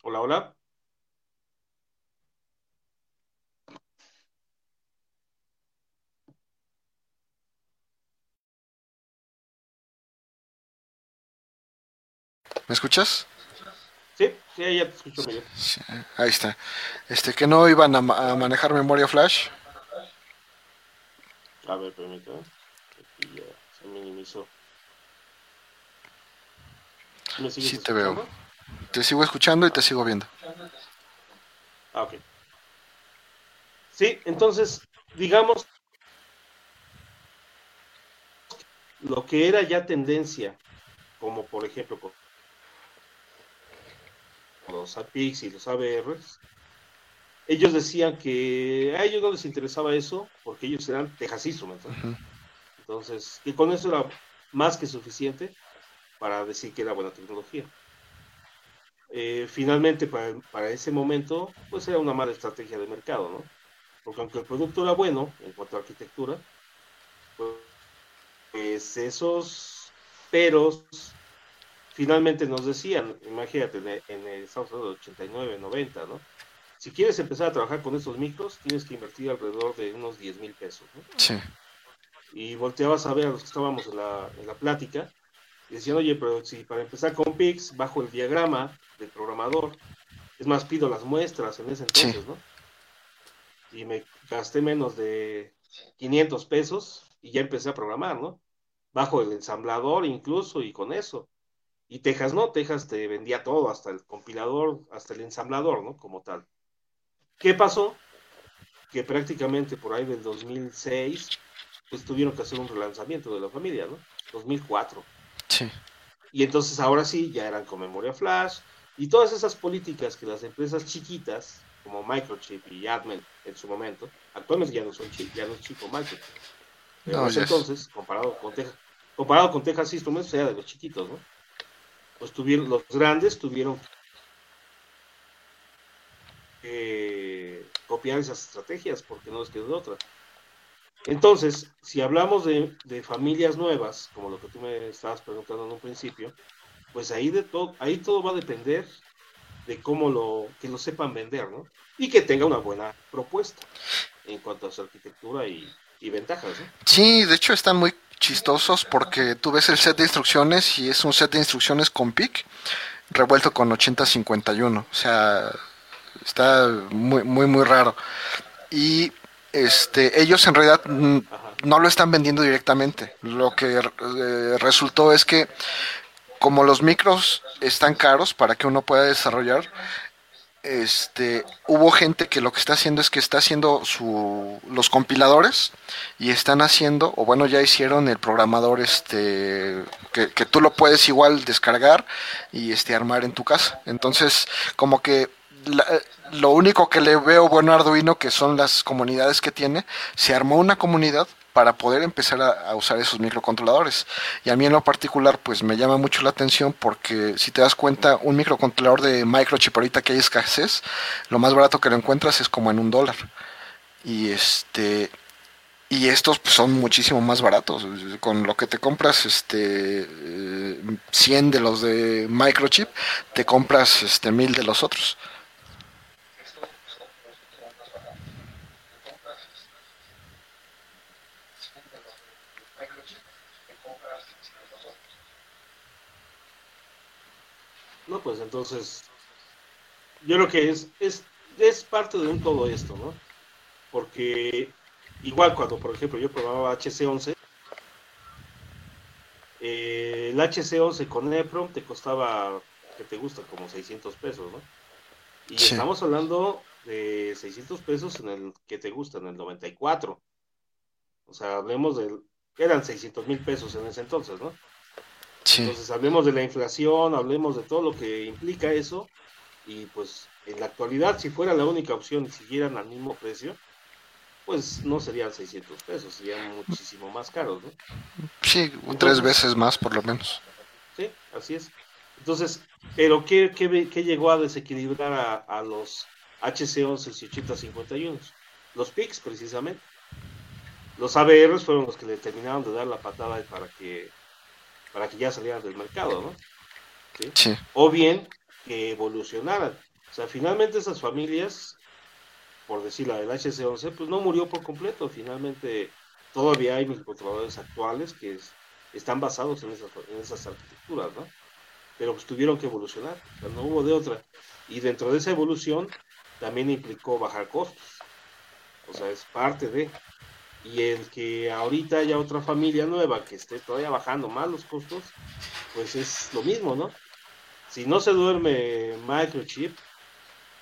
Hola, hola. ¿Me escuchas? Sí, sí, ya te escucho bien. ahí está. Este, que no iban a, manejar memoria flash. A ver, permítame. Aquí ya se minimizó. ¿Me sí, te veo. Te sigo escuchando y te sigo viendo. Ah, ok. Sí, entonces, digamos, lo que era ya tendencia, como por ejemplo los APICs y los ABRs, ellos decían que a ellos no les interesaba eso porque ellos eran Texas Instruments. Entonces, que con eso era más que suficiente para decir que era buena tecnología. Eh, finalmente, para, ese momento, pues era una mala estrategia de mercado, ¿no? Porque aunque el producto era bueno en cuanto a arquitectura, pues esos peros finalmente nos decían, imagínate, en el, estamos hablando de 89, 90, ¿no? Si quieres empezar a trabajar con estos micros, tienes que invertir alrededor de unos 10 mil pesos, ¿no? Sí. Y volteabas a ver a los que estábamos en la, en la plática y decían, oye, pero si para empezar con PIX, bajo el diagrama del programador, Es más, pido las muestras en ese entonces, ¿no? Y me gasté menos de 500 pesos y ya empecé a programar, ¿no? Bajo el ensamblador incluso y con eso. Y Texas no, Texas te vendía todo, hasta el compilador, hasta el ensamblador, ¿no? Como tal. ¿Qué pasó? Que prácticamente por ahí del 2006, pues tuvieron que hacer un relanzamiento de la familia, ¿no? 2004. Sí. Y entonces ahora sí, ya eran con memoria flash y todas esas políticas que las empresas chiquitas, como Microchip y Admel en su momento, actualmente ya no son ya no es chico Microchip. Pero entonces, comparado con Texas, comparado con Texas Instruments, era de los chiquitos, ¿no? Pues tuvieron, los grandes tuvieron que copiar esas estrategias porque no les quedó otra. Entonces, si hablamos de, familias nuevas, como lo que tú me estabas preguntando en un principio, pues ahí de todo, ahí todo va a depender de cómo lo, que lo sepan vender, ¿no? Y que tenga una buena propuesta en cuanto a su arquitectura y, ventajas, ¿no? Sí, de hecho están muy chistosos porque tú ves el set de instrucciones y es un set de instrucciones con PIC revuelto con 8051, o sea, está muy muy muy raro. Y este, ellos en realidad no lo están vendiendo directamente. Lo que eh, resultó es que como los micros están caros para que uno pueda desarrollar, este, hubo gente que lo que está haciendo es que está haciendo su, los compiladores y están haciendo, o bueno, ya hicieron el programador este, que, tú lo puedes igual descargar y este, armar en tu casa. Entonces, como que lo único que le veo bueno a Arduino, que son las comunidades que tiene, se armó una comunidad para poder empezar a, usar esos microcontroladores. Y a mí en lo particular, pues me llama mucho la atención porque si te das cuenta, un microcontrolador de microchip ahorita que hay escasez, lo más barato que lo encuentras es como en un dólar. Y este y estos pues, son muchísimo más baratos. Con lo que te compras este 100 de los de microchip, te compras este 1000 de los otros. No, pues entonces, yo creo que es, es, es parte de un todo esto, ¿no? Porque igual cuando, por ejemplo, yo probaba HC11, eh, el HC11 con EPROM te costaba, que te gusta, como 600 pesos, ¿no? Y estamos hablando de 600 pesos en el que te gusta, en el 94. O sea, hablemos del, eran 600 mil pesos en ese entonces, ¿no? Entonces hablemos de la inflación, hablemos de todo lo que implica eso y pues en la actualidad si fuera la única opción y siguieran al mismo precio, pues no serían 600 pesos, serían muchísimo más caros, ¿no? Sí, tres veces más por lo menos. Sí, así es. Entonces, pero ¿qué, qué, llegó a desequilibrar a, a los HC11 y 8051? Los PICs precisamente. Los ABRs fueron los que le terminaron de dar la patada para que para que ya salieran del mercado, ¿no? ¿Sí? O bien que evolucionaran. O sea, finalmente esas familias, por decir la del HC11, pues no murió por completo. Finalmente todavía hay microcontroladores actuales que están basados en esas, en esas arquitecturas, ¿no? Pero pues tuvieron que evolucionar, o sea, no hubo de otra. Y dentro de esa evolución también implicó bajar costos. O sea, es parte de y el que ahorita haya otra familia nueva que esté todavía bajando más los costos, pues es lo mismo, ¿no? Si no se duerme Microchip,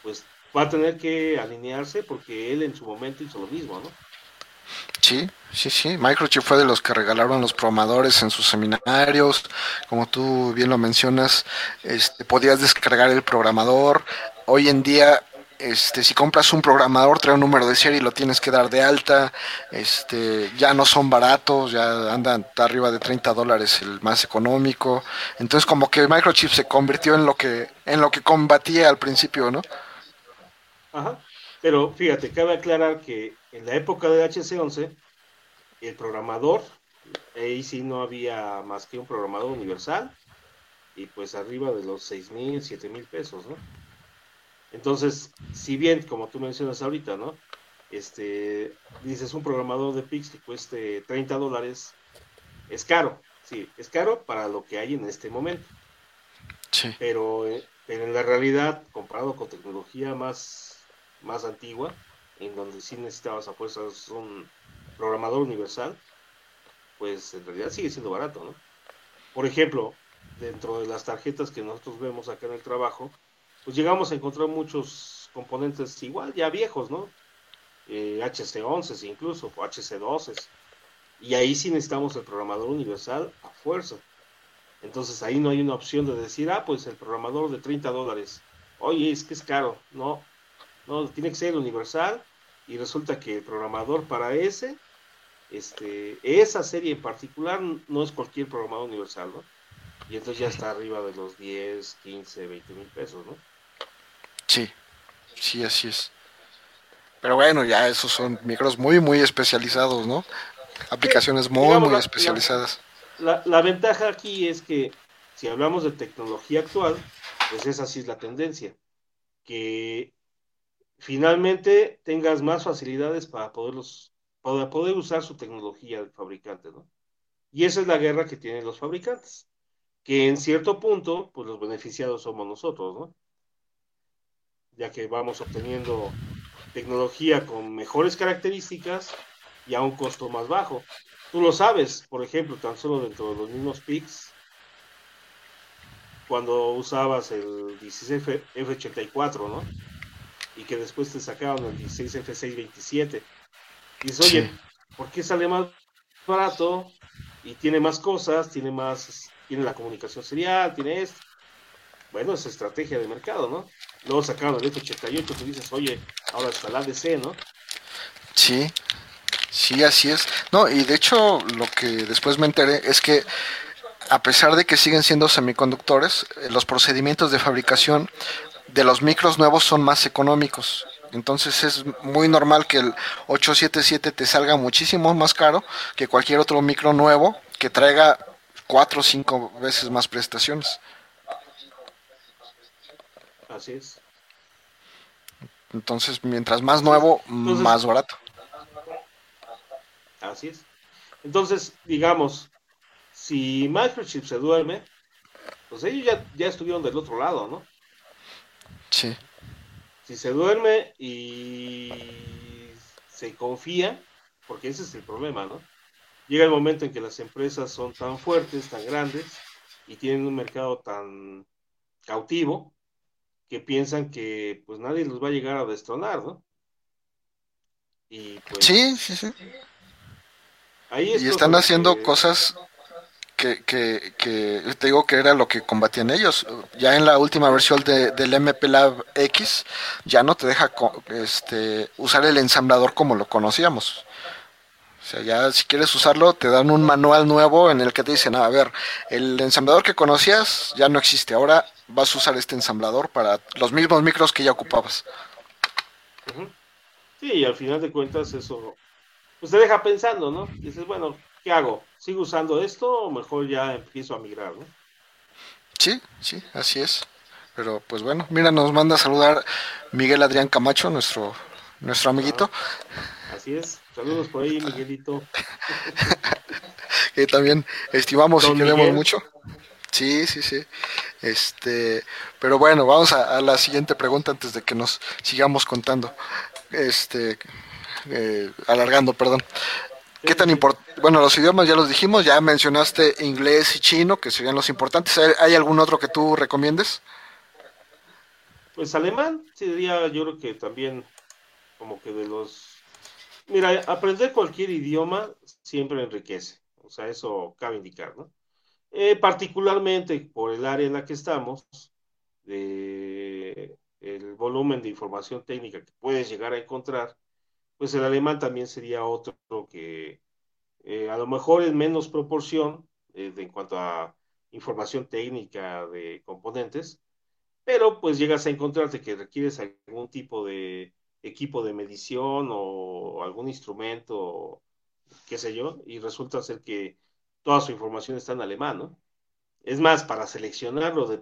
pues va a tener que alinearse porque él en su momento hizo lo mismo, ¿no? Sí, sí, sí. Microchip fue de los que regalaron los programadores en sus seminarios. Como tú bien lo mencionas, este, podías descargar el programador. Hoy en día este, si compras un programador, trae un número de serie y lo tienes que dar de alta. Este, ya no son baratos, ya andan arriba de 30 dólares el más económico. Entonces, como que Microchip se convirtió en lo que, en lo que combatía al principio, ¿no? Ajá. Pero fíjate, cabe aclarar que en la época de HC11, el programador, ahí sí no había más que un programador universal, y pues arriba de los 6 mil, 7 mil pesos, ¿no? Entonces, si bien, como tú mencionas ahorita, ¿no? Este, dices un programador de Pix que cueste 30 dólares, es caro, sí, es caro para lo que hay en este momento. Pero, eh, pero en la realidad, comparado con tecnología más, más antigua, en donde sí necesitabas a fuerzas un programador universal, pues en realidad sigue siendo barato, ¿no? Por ejemplo, dentro de las tarjetas que nosotros vemos acá en el trabajo, pues llegamos a encontrar muchos componentes igual, ya viejos, ¿no? Eh, HC11 incluso, o HC12. Y ahí sí necesitamos el programador universal a fuerza. Entonces ahí no hay una opción de decir, ah, pues el programador de 30 dólares. Oye, es que es caro. No, no, tiene que ser universal. Y resulta que el programador para ese, este, esa serie en particular no es cualquier programador universal, ¿no? Y entonces ya está arriba de los 10, 15, 20 mil pesos, ¿no? Sí, sí, así es. Pero bueno, ya esos son micros muy, muy especializados, ¿no? Aplicaciones muy, muy especializadas. La, la, ventaja aquí es que si hablamos de tecnología actual, pues esa sí es la tendencia. Que finalmente tengas más facilidades para poderlos, para poder usar su tecnología del fabricante, ¿no? Y esa es la guerra que tienen los fabricantes que en cierto punto, pues los beneficiados somos nosotros, ¿no? Ya que vamos obteniendo tecnología con mejores características y a un costo más bajo. Tú lo sabes, por ejemplo, tan solo dentro de los mismos PICs, cuando usabas el 16F84, ¿no? Y que después te sacaban el 16F627. Y dices, oye, ¿por qué sale más barato y tiene más cosas, tiene más tiene la comunicación serial, tiene esto. Bueno, es estrategia de mercado, ¿no? Luego sacaron el F88, tú dices, oye, ahora la ADC, ¿no? Sí, sí, así es. No, y de hecho, lo que después me enteré es que a pesar de que siguen siendo semiconductores, eh, los procedimientos de fabricación de los micros nuevos son más económicos. Entonces es muy normal que el 877 te salga muchísimo más caro que cualquier otro micro nuevo que traiga cuatro o cinco veces más prestaciones. Así es. Entonces, mientras más nuevo, más barato. Así es. Entonces, digamos, si Microchip se duerme, pues ellos ya, ya estuvieron del otro lado, ¿no? Sí. Si se duerme y se confía, porque ese es el problema, ¿no? llega el momento en que las empresas son tan fuertes, tan grandes y tienen un mercado tan cautivo que piensan que pues nadie los va a llegar a destronar, ¿no? Y pues, sí, sí, sí. Ahí y están haciendo cosas que, que, que, te digo que era lo que combatían ellos. Ya en la última versión de, del MP Lab X ya no te deja este, usar el ensamblador como lo conocíamos. O sea, ya si quieres usarlo, te dan un manual nuevo en el que te dicen, a ver, el ensamblador que conocías ya no existe, ahora vas a usar este ensamblador para los mismos micros que ya ocupabas. Sí, y al final de cuentas eso, pues te deja pensando, ¿no? dices, bueno, ¿qué hago? ¿Sigo usando esto o mejor ya empiezo a migrar, ¿no? Sí, sí, así es. Pero pues bueno, mira, nos manda a saludar Miguel Adrián Camacho, nuestro, nuestro amiguito. así es. Saludos por ahí, Miguelito. que también estimamos y queremos mucho. Sí, sí, sí. Este, pero bueno, vamos a, la siguiente pregunta antes de que nos sigamos contando. Este, eh, alargando, perdón. ¿Qué tan importante? Bueno, los idiomas ya los dijimos, ya mencionaste inglés y chino, que serían los importantes. ¿Hay algún otro que tú recomiendes? Pues alemán sería, yo creo que también como que de los Mira, aprender cualquier idioma siempre enriquece, o sea, eso cabe indicar, ¿no? Eh, particularmente por el área en la que estamos, el volumen de información técnica que puedes llegar a encontrar, pues el alemán también sería otro que eh, a lo mejor en menos proporción eh, en cuanto a información técnica de componentes, pero pues llegas a encontrarte que requieres algún tipo de equipo de medición o algún instrumento, qué sé yo, y resulta ser que toda su información está en alemán, ¿no? Es más, para seleccionarlo de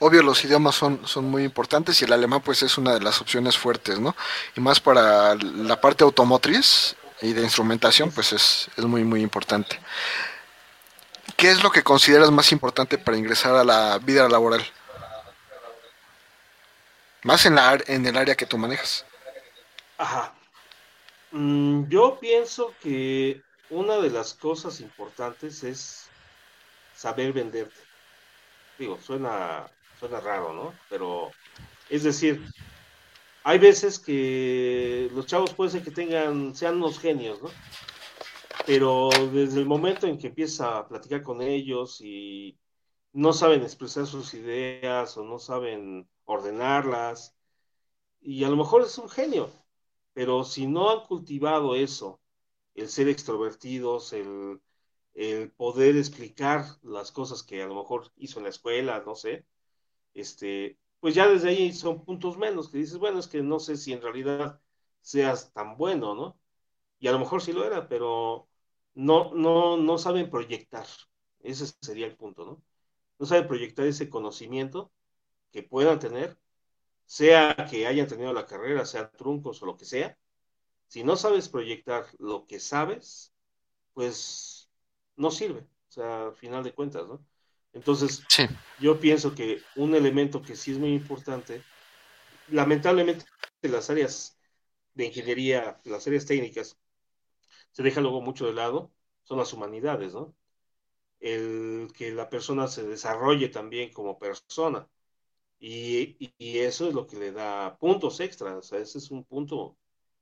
Obvio, los idiomas son, son muy importantes y el alemán pues es una de las opciones fuertes, ¿no? Y más para la parte automotriz, y de instrumentación, pues es, es muy, muy importante. ¿Qué es lo que consideras más importante para ingresar a la vida laboral? Más en, la, en el área que tú manejas. Ajá. Mm, yo pienso que una de las cosas importantes es saber venderte. Digo, suena, suena raro, ¿no? Pero, es decir, hay veces que los chavos pueden ser que tengan, sean unos genios, ¿no? Pero desde el momento en que empieza a platicar con ellos y no saben expresar sus ideas o no saben ordenarlas, y a lo mejor es un genio, pero si no han cultivado eso, el ser extrovertidos, el, poder explicar las cosas que a lo mejor hizo en la escuela, no sé, este, pues ya desde ahí son puntos menos que dices, bueno, es que no sé si en realidad seas tan bueno, ¿no? Y a lo mejor sí lo era, pero no, no, no saben proyectar. Ese sería el punto, ¿no? No saben proyectar ese conocimiento que puedan tener sea que hayan tenido la carrera, sea truncos o lo que sea, si no sabes proyectar lo que sabes, pues no sirve, o sea, al final de cuentas, ¿no? Entonces, yo pienso que un elemento que sí es muy importante, lamentablemente las áreas de ingeniería, las áreas técnicas, se deja luego mucho de lado, son las humanidades, ¿no? El que la persona se desarrolle también como persona. Y, eso es lo que le da puntos extras. O sea, ese es un punto,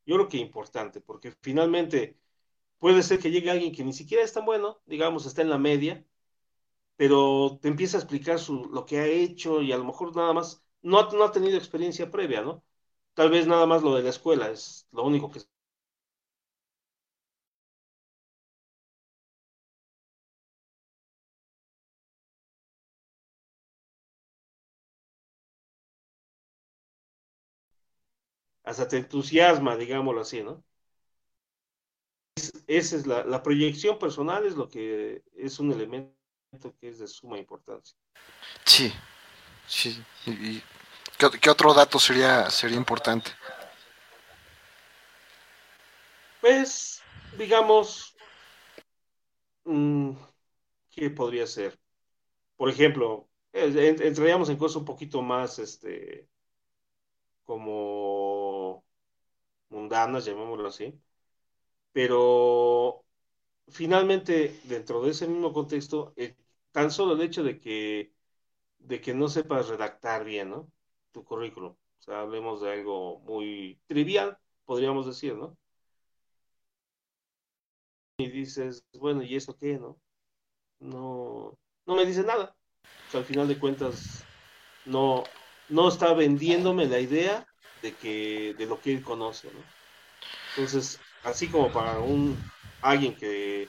yo creo que importante, porque finalmente puede ser que llegue alguien que ni siquiera es tan bueno, digamos, está en la media, pero te empieza a explicar su, lo que ha hecho y a lo mejor nada más no, no ha tenido experiencia previa, ¿no? Tal vez nada más lo de la escuela es lo único que hasta te entusiasma, digámoslo así, ¿no? esa es la, proyección personal, es lo que es un elemento que es de suma importancia. Sí, sí. ¿Y, qué, otro dato sería, sería importante? Pues, digamos, mm, ¿qué podría ser? Por ejemplo, entraríamos en cosas un poquito más, este, como mundanas, llamémoslo así, pero finalmente dentro de ese mismo contexto, eh, tan solo el hecho de que, de que no sepas redactar bien, ¿no? Tu currículum, o sea, hablemos de algo muy trivial, podríamos decir, ¿no? Y dices, bueno, ¿y eso qué, no? No, no me dice nada. O sea, al final de cuentas, no, no está vendiéndome la idea de que de lo que él conoce, ¿no? Entonces, así como para un alguien que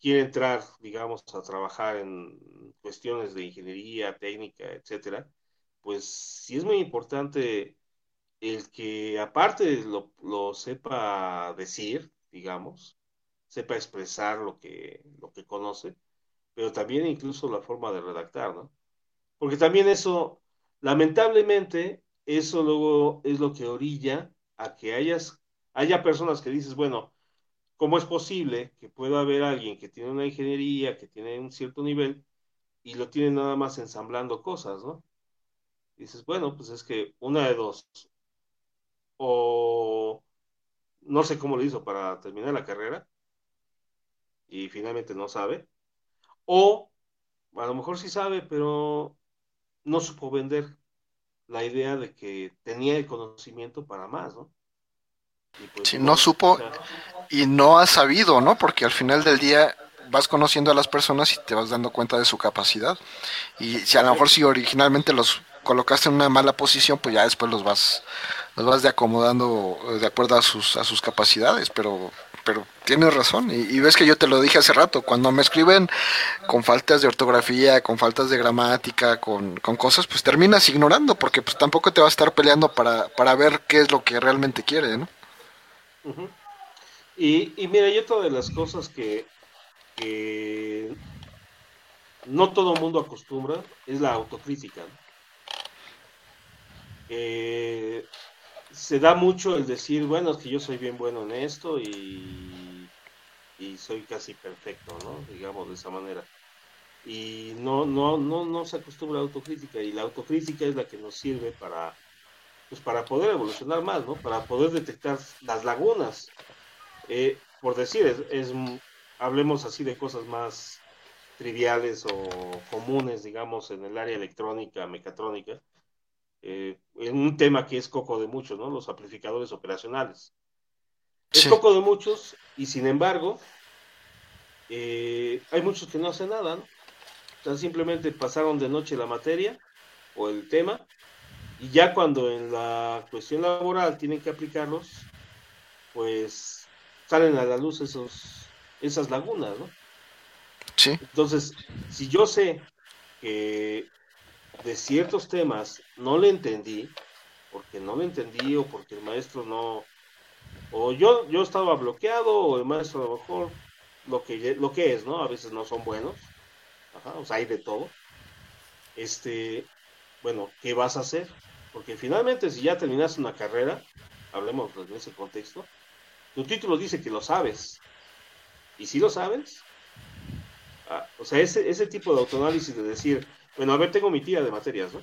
quiere entrar, digamos, a trabajar en cuestiones de ingeniería, técnica, etcétera, pues sí es muy importante el que aparte lo, lo sepa decir, digamos, sepa expresar lo que, lo que conoce, pero también incluso la forma de redactar, ¿no? Porque también eso Lamentablemente, eso luego es lo que orilla a que hayas, haya personas que dices, bueno, ¿cómo es posible que pueda haber alguien que tiene una ingeniería, que tiene un cierto nivel, y lo tiene nada más ensamblando cosas, ¿no? dices, bueno, pues es que una de dos, o no sé cómo lo hizo para terminar la carrera, y finalmente no sabe, o a lo mejor sí sabe, pero no supo vender la idea de que tenía el conocimiento para más, ¿no? Pues, no supo y no ha sabido, ¿no? Porque al final del día vas conociendo a las personas y te vas dando cuenta de su capacidad. Y si a lo mejor si originalmente los colocaste en una mala posición, pues ya después los vas los vas de acomodando de acuerdo a sus a sus capacidades, pero pero tienes razón. Y, ves que yo te lo dije hace rato, cuando me escriben con faltas de ortografía, con faltas de gramática, con, cosas, pues terminas ignorando, porque pues tampoco te vas a estar peleando para, para ver qué es lo que realmente quiere, ¿no? y, y, mira, y otra de las cosas que, no todo mundo acostumbra es la autocrítica. Eh, se da mucho el decir, bueno, es que yo soy bien bueno en esto y y soy casi perfecto, ¿no? Digamos de esa manera. Y no, no, no, no se acostumbra a la autocrítica y la autocrítica es la que nos sirve para, pues para poder evolucionar más, ¿no? Para poder detectar las lagunas. Eh, por decir, es, hablemos así de cosas más triviales o comunes, digamos, en el área electrónica, mecatrónica, eh, en un tema que es coco de muchos, ¿no? Los amplificadores operacionales. Es coco de muchos y sin embargo, eh, hay muchos que no hacen nada, ¿no? O sea, simplemente pasaron de noche la materia o el tema y ya cuando en la cuestión laboral tienen que aplicarlos, pues salen a la luz esos, esas lagunas, ¿no? Sí. Entonces, si yo sé que de ciertos temas no le entendí, porque no le entendí o porque el maestro no, o yo, yo estaba bloqueado o el maestro a lo mejor lo que, lo que es, ¿no? A veces no son buenos, o sea, hay de todo. Este, bueno, ¿qué vas a hacer? Porque finalmente si ya terminaste una carrera, hablemos en ese contexto, tu título dice que lo sabes. Y si lo sabes, ah, o sea, ese, ese tipo de autoanálisis de decir, bueno, a ver, tengo mi tira de materias, ¿no?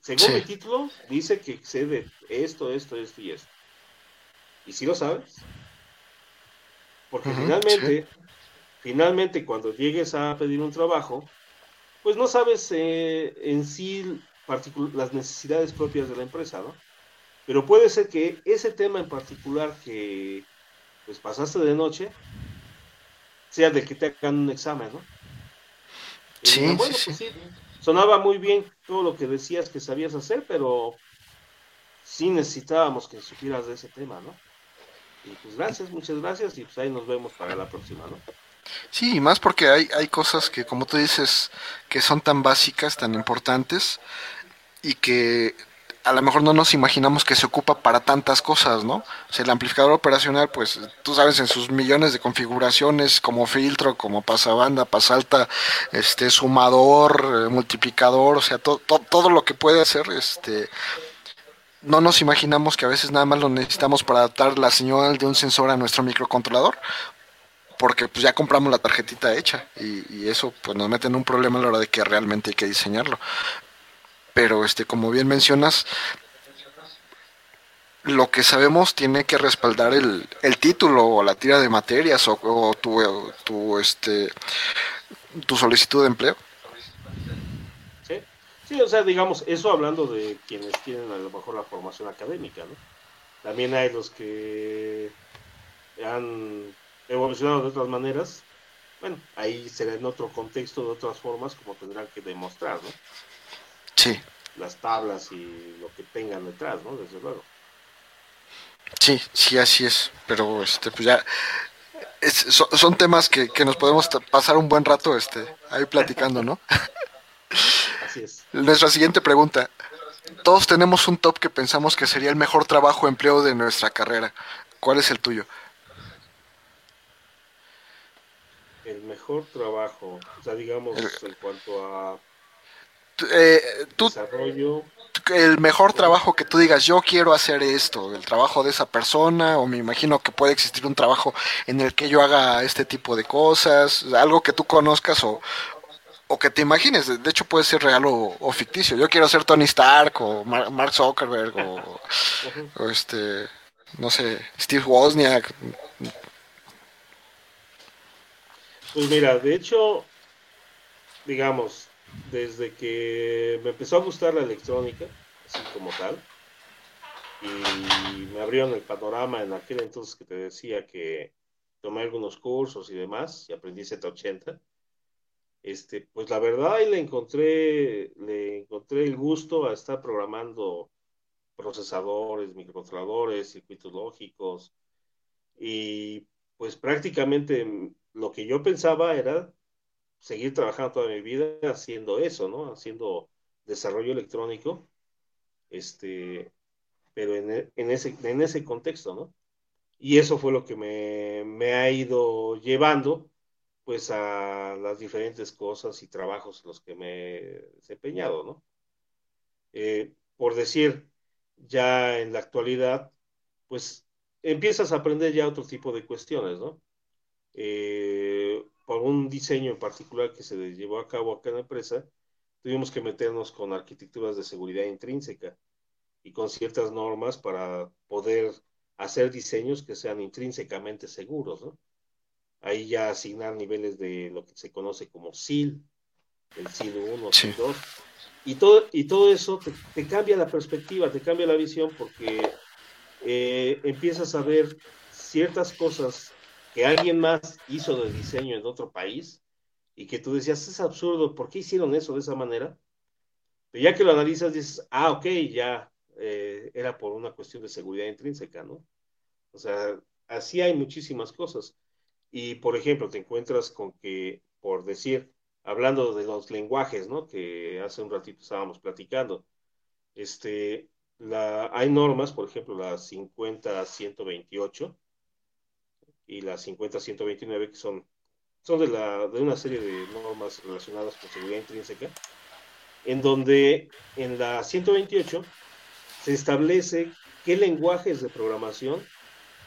según mi título, dice que excede esto, esto, esto y esto. ¿Y si lo sabes? Porque finalmente, finalmente cuando llegues a pedir un trabajo, pues no sabes eh, en sí las necesidades propias de la empresa, ¿no? Pero puede ser que ese tema en particular que pues pasaste de noche sea de que te hagan un examen, ¿no? Sí, bueno, sí, pues sí, sonaba muy bien todo lo que decías que sabías hacer, pero sí necesitábamos que supieras de ese tema, ¿no? Y pues gracias, muchas gracias y pues ahí nos vemos para la próxima, ¿no? Sí, más porque hay, hay cosas que, como tú dices, que son tan básicas, tan importantes y que a lo mejor no nos imaginamos que se ocupa para tantas cosas, ¿no? O sea, el amplificador operacional, pues tú sabes, en sus millones de configuraciones, como filtro, como pasabanda, pasalta, este, sumador, eh, multiplicador, o sea, todo lo que puede hacer, este, no nos imaginamos que a veces nada más lo necesitamos para adaptar la señal de un sensor a nuestro microcontrolador, porque pues ya compramos la tarjetita hecha y, y, eso pues nos mete en un problema a la hora de que realmente hay que diseñarlo pero este como bien mencionas lo que sabemos tiene que respaldar el, el título o la tira de materias o, tu, tu, este tu solicitud de empleo. Sí. Sí o sea digamos eso hablando de quienes tienen a lo mejor la formación académica no también hay los que han evolucionado de otras maneras. Bueno ahí será en otro contexto de otras formas como tendrán que demostrar no Sí. Las tablas y lo que tengan detrás, ¿no? Desde luego. Sí, sí, así es. Pero, este, pues ya. son, temas que, nos podemos pasar un buen rato este, ahí platicando, ¿no? Así es. Nuestra siguiente pregunta. Todos tenemos un top que pensamos que sería el mejor trabajo o empleo de nuestra carrera. ¿Cuál es el tuyo? El mejor trabajo, o sea, digamos, en cuanto a eh, tú, el mejor trabajo que tú digas, yo quiero hacer esto, el trabajo de esa persona, o me imagino que puede existir un trabajo en el que yo haga este tipo de cosas, algo que tú conozcas o, o que te imagines, de hecho puede ser real o, ficticio. Yo quiero ser Tony Stark o Mark Zuckerberg o, o, este, no sé, Steve Wozniak. Pues mira, de hecho, digamos, desde que me empezó a gustar la electrónica, así como tal, y me abrieron el panorama en aquel entonces que te decía que tomé algunos cursos y demás, y aprendí Z80, este, pues la verdad ahí le encontré, le encontré el gusto a estar programando procesadores, microcontroladores, circuitos lógicos, y pues prácticamente lo que yo pensaba era seguir trabajando toda mi vida haciendo eso, ¿no? Haciendo desarrollo electrónico, este, pero en, e, en, ese, en ese contexto, ¿no? Y eso fue lo que me, me, ha ido llevando, pues, a las diferentes cosas y trabajos en los que me he desempeñado, ¿no? Eh, por decir, ya en la actualidad, pues, empiezas a aprender ya otro tipo de cuestiones, ¿no? eh, por un diseño en particular que se llevó a cabo acá en la empresa, tuvimos que meternos con arquitecturas de seguridad intrínseca y con ciertas normas para poder hacer diseños que sean intrínsecamente seguros, ¿no? Ahí ya asignar niveles de lo que se conoce como SIL, el SIL 1, SIL 2, y todo, y todo eso te, cambia la perspectiva, te cambia la visión porque eh, empiezas a ver ciertas cosas que alguien más hizo de diseño en otro país y que tú decías, es absurdo, ¿por qué hicieron eso de esa manera? Pero ya que lo analizas, dices, ah, ok, ya eh, era por una cuestión de seguridad intrínseca, ¿no? O sea, así hay muchísimas cosas. Y, por ejemplo, te encuentras con que, por decir, hablando de los lenguajes, ¿no? Que hace un ratito estábamos platicando, este, hay normas, por ejemplo, la 50-128 y la 50-129, que son, son de, la, de una serie de normas relacionadas con seguridad intrínseca, en donde en la 128 se establece qué lenguajes de programación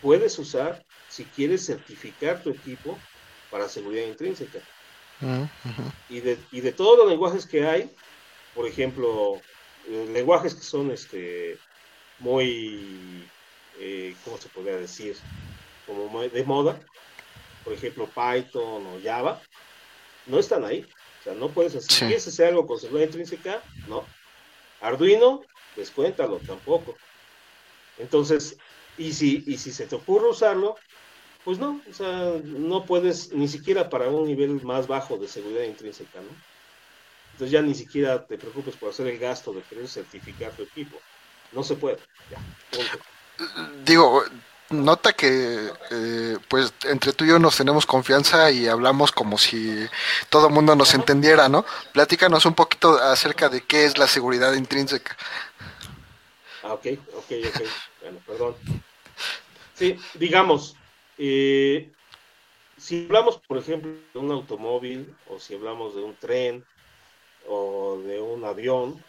puedes usar si quieres certificar tu equipo para seguridad intrínseca. y, de, y, de, todos los lenguajes que hay, por ejemplo, eh, lenguajes que son este, muy, eh, ¿cómo se podría decir? Como de moda, por ejemplo, Python o Java, no están ahí. O sea, no puedes hacer, si quieres hacer algo con seguridad intrínseca, no. Arduino, descuéntalo, tampoco. Entonces, y si, y si se te ocurre usarlo, pues no, o sea, no puedes ni siquiera para un nivel más bajo de seguridad intrínseca, ¿no? Entonces ya ni siquiera te preocupes por hacer el gasto de querer certificar tu equipo. No se puede. Ya, Digo, nota que eh, pues entre tú y yo nos tenemos confianza y hablamos como si todo mundo nos entendiera, ¿no? Platícanos un poquito acerca de qué es la seguridad intrínseca. Ah, ok, ok, ok. Bueno, perdón. Sí, digamos, eh, si hablamos, por ejemplo, de un automóvil o si hablamos de un tren o de un avión,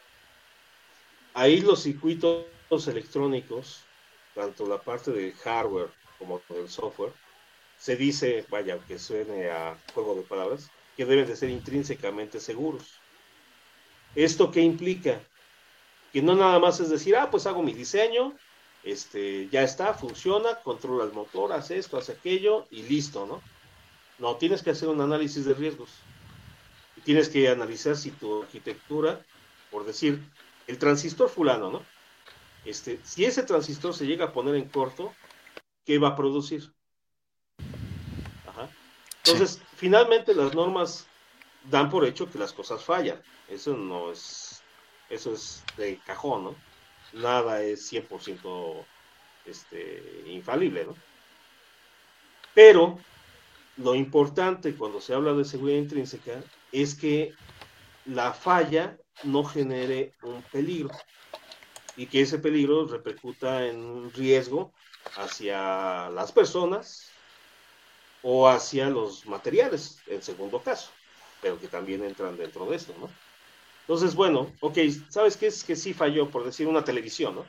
ahí los circuitos electrónicos, tanto la parte del hardware como del software, se dice, vaya, que suene a juego de palabras, que deben de ser intrínsecamente seguros. ¿Esto qué implica? Que no nada más es decir, ah, pues hago mi diseño, este, ya está, funciona, controla el motor, hace esto, hace aquello y listo, ¿no? No, tienes que hacer un análisis de riesgos. Tienes que analizar si tu arquitectura, por decir, el transistor fulano, ¿no? Este, si ese transistor se llega a poner en corto, ¿qué va a producir? Ajá. Entonces, finalmente las normas dan por hecho que las cosas fallan. Eso no es, eso es de cajón, ¿no? nada es 100% este, infalible, ¿no? Pero lo importante cuando se habla de seguridad intrínseca es que la falla no genere un peligro y que ese peligro repercuta en un riesgo hacia las personas o hacia los materiales, en segundo caso, pero que también entran dentro de esto, ¿no? Entonces, bueno, ok, ¿sabes qué es que sí falló, por decir, una televisión, ¿no?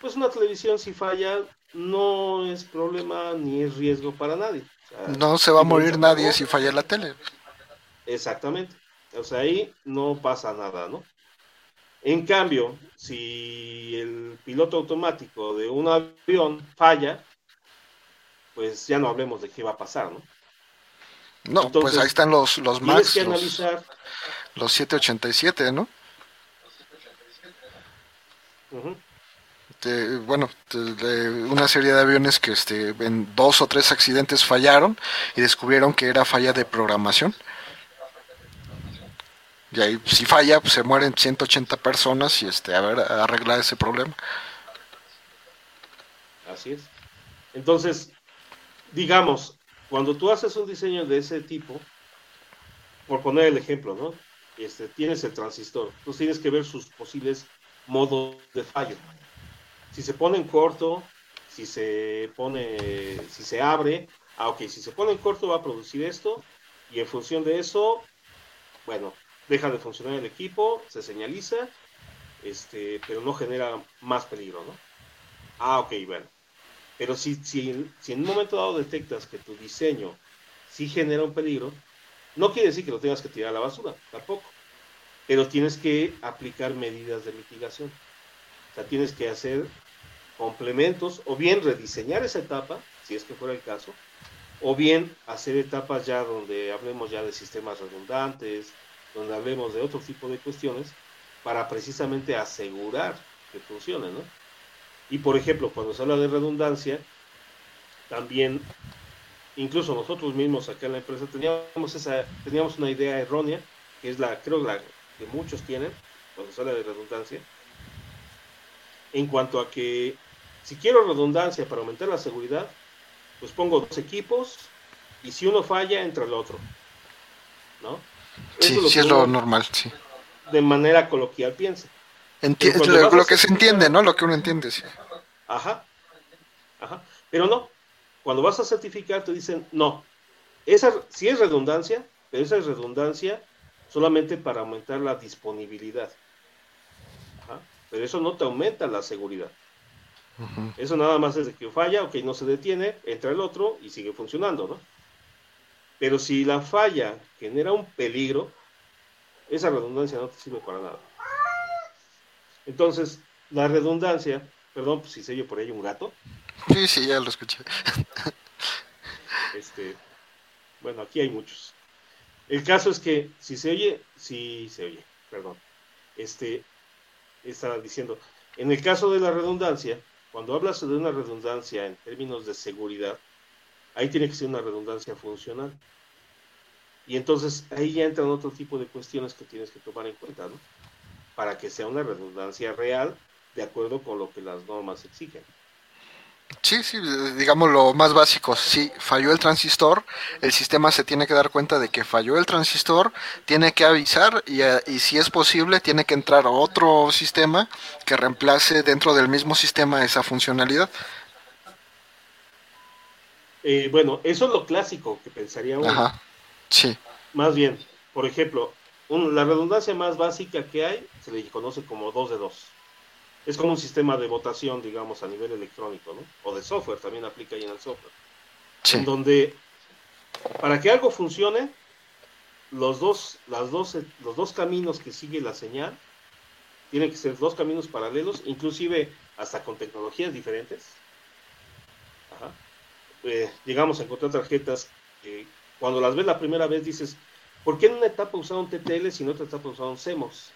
Pues una televisión si falla no es problema ni es riesgo para nadie. no se va a morir nadie si falla la tele. Exactamente. O sea, ahí no pasa nada, ¿no? En cambio, si el piloto automático de un avión falla, pues ya no hablemos de qué va a pasar, ¿no? No, pues ahí están los, los Max. Tienes que analizar los 787, ¿no? bueno, de, una serie de aviones que este, en dos o tres accidentes fallaron y descubrieron que era falla de programación. Y ahí, si falla, pues, se mueren 180 personas y este, a ver, arreglar ese problema. Así es. Entonces, digamos, cuando tú haces un diseño de ese tipo, por poner el ejemplo, ¿no? Este, tienes el transistor, tú tienes que ver sus posibles modos de fallo. Si se pone en corto, si se pone, si se abre, ah, ok, si se pone en corto va a producir esto, y en función de eso, bueno, deja de funcionar el equipo, se señaliza, este, pero no genera más peligro, ¿no? Ah, ok, bueno. Pero si, si, si en un momento dado detectas que tu diseño sí genera un peligro, no quiere decir que lo tengas que tirar a la basura, tampoco, pero tienes que aplicar medidas de mitigación. O sea, tienes que hacer complementos o bien rediseñar esa etapa, si es que fuera el caso, o bien hacer etapas ya donde hablemos ya de sistemas redundantes, donde hablemos de otro tipo de cuestiones, para precisamente asegurar que funcione, ¿no? Y por ejemplo, cuando se habla de redundancia, también, incluso nosotros mismos acá en la empresa teníamos esa, teníamos una idea errónea, que es la, creo la que muchos tienen, cuando se habla de redundancia, en cuanto a que si quiero redundancia para aumentar la seguridad, pues pongo dos equipos y si uno falla, entra el otro. ¿No? Sí, es sí es lo normal, sí. De manera coloquial piensa. lo, que se entiende, ¿no? Lo que uno entiende, sí. Ajá. Ajá. Pero no. Cuando vas a certificar te dicen, no. Esa sí es redundancia, pero esa es redundancia solamente para aumentar la disponibilidad. Ajá. Pero eso no te aumenta la seguridad. Eso nada más es de que falla, ok, no se detiene, entra el otro y sigue funcionando, ¿no? Pero si la falla genera un peligro, esa redundancia no te sirve para nada. Entonces, la redundancia, perdón, pues si se oye por ahí un gato. Sí, sí, ya lo escuché. Este, bueno, aquí hay muchos. El caso es que si se oye, si se oye, perdón. Este, estaba diciendo, en el caso de la redundancia, cuando hablas de una redundancia en términos de seguridad, ahí tiene que ser una redundancia funcional. Y entonces ahí ya entran otro tipo de cuestiones que tienes que tomar en cuenta, ¿no? Para que sea una redundancia real de acuerdo con lo que las normas exigen. Sí, sí, digamos lo más básico. Si falló el transistor, el sistema se tiene que dar cuenta de que falló el transistor, tiene que avisar y, y, si es posible tiene que entrar otro sistema que reemplace dentro del mismo sistema esa funcionalidad. Eh, bueno, eso es lo clásico que pensaría uno. Ajá, sí. Más bien, por ejemplo, la redundancia más básica que hay se le conoce como 2 de 2 es como un sistema de votación, digamos, a nivel electrónico, ¿no? O de software, también aplica ahí en el software. En donde, para que algo funcione, los dos, las dos, los dos caminos que sigue la señal tienen que ser dos caminos paralelos, inclusive hasta con tecnologías diferentes. Ajá. Eh, llegamos a encontrar tarjetas que cuando las ves la primera vez dices, ¿por qué en una etapa usaron TTL si en otra etapa usaron CMOS?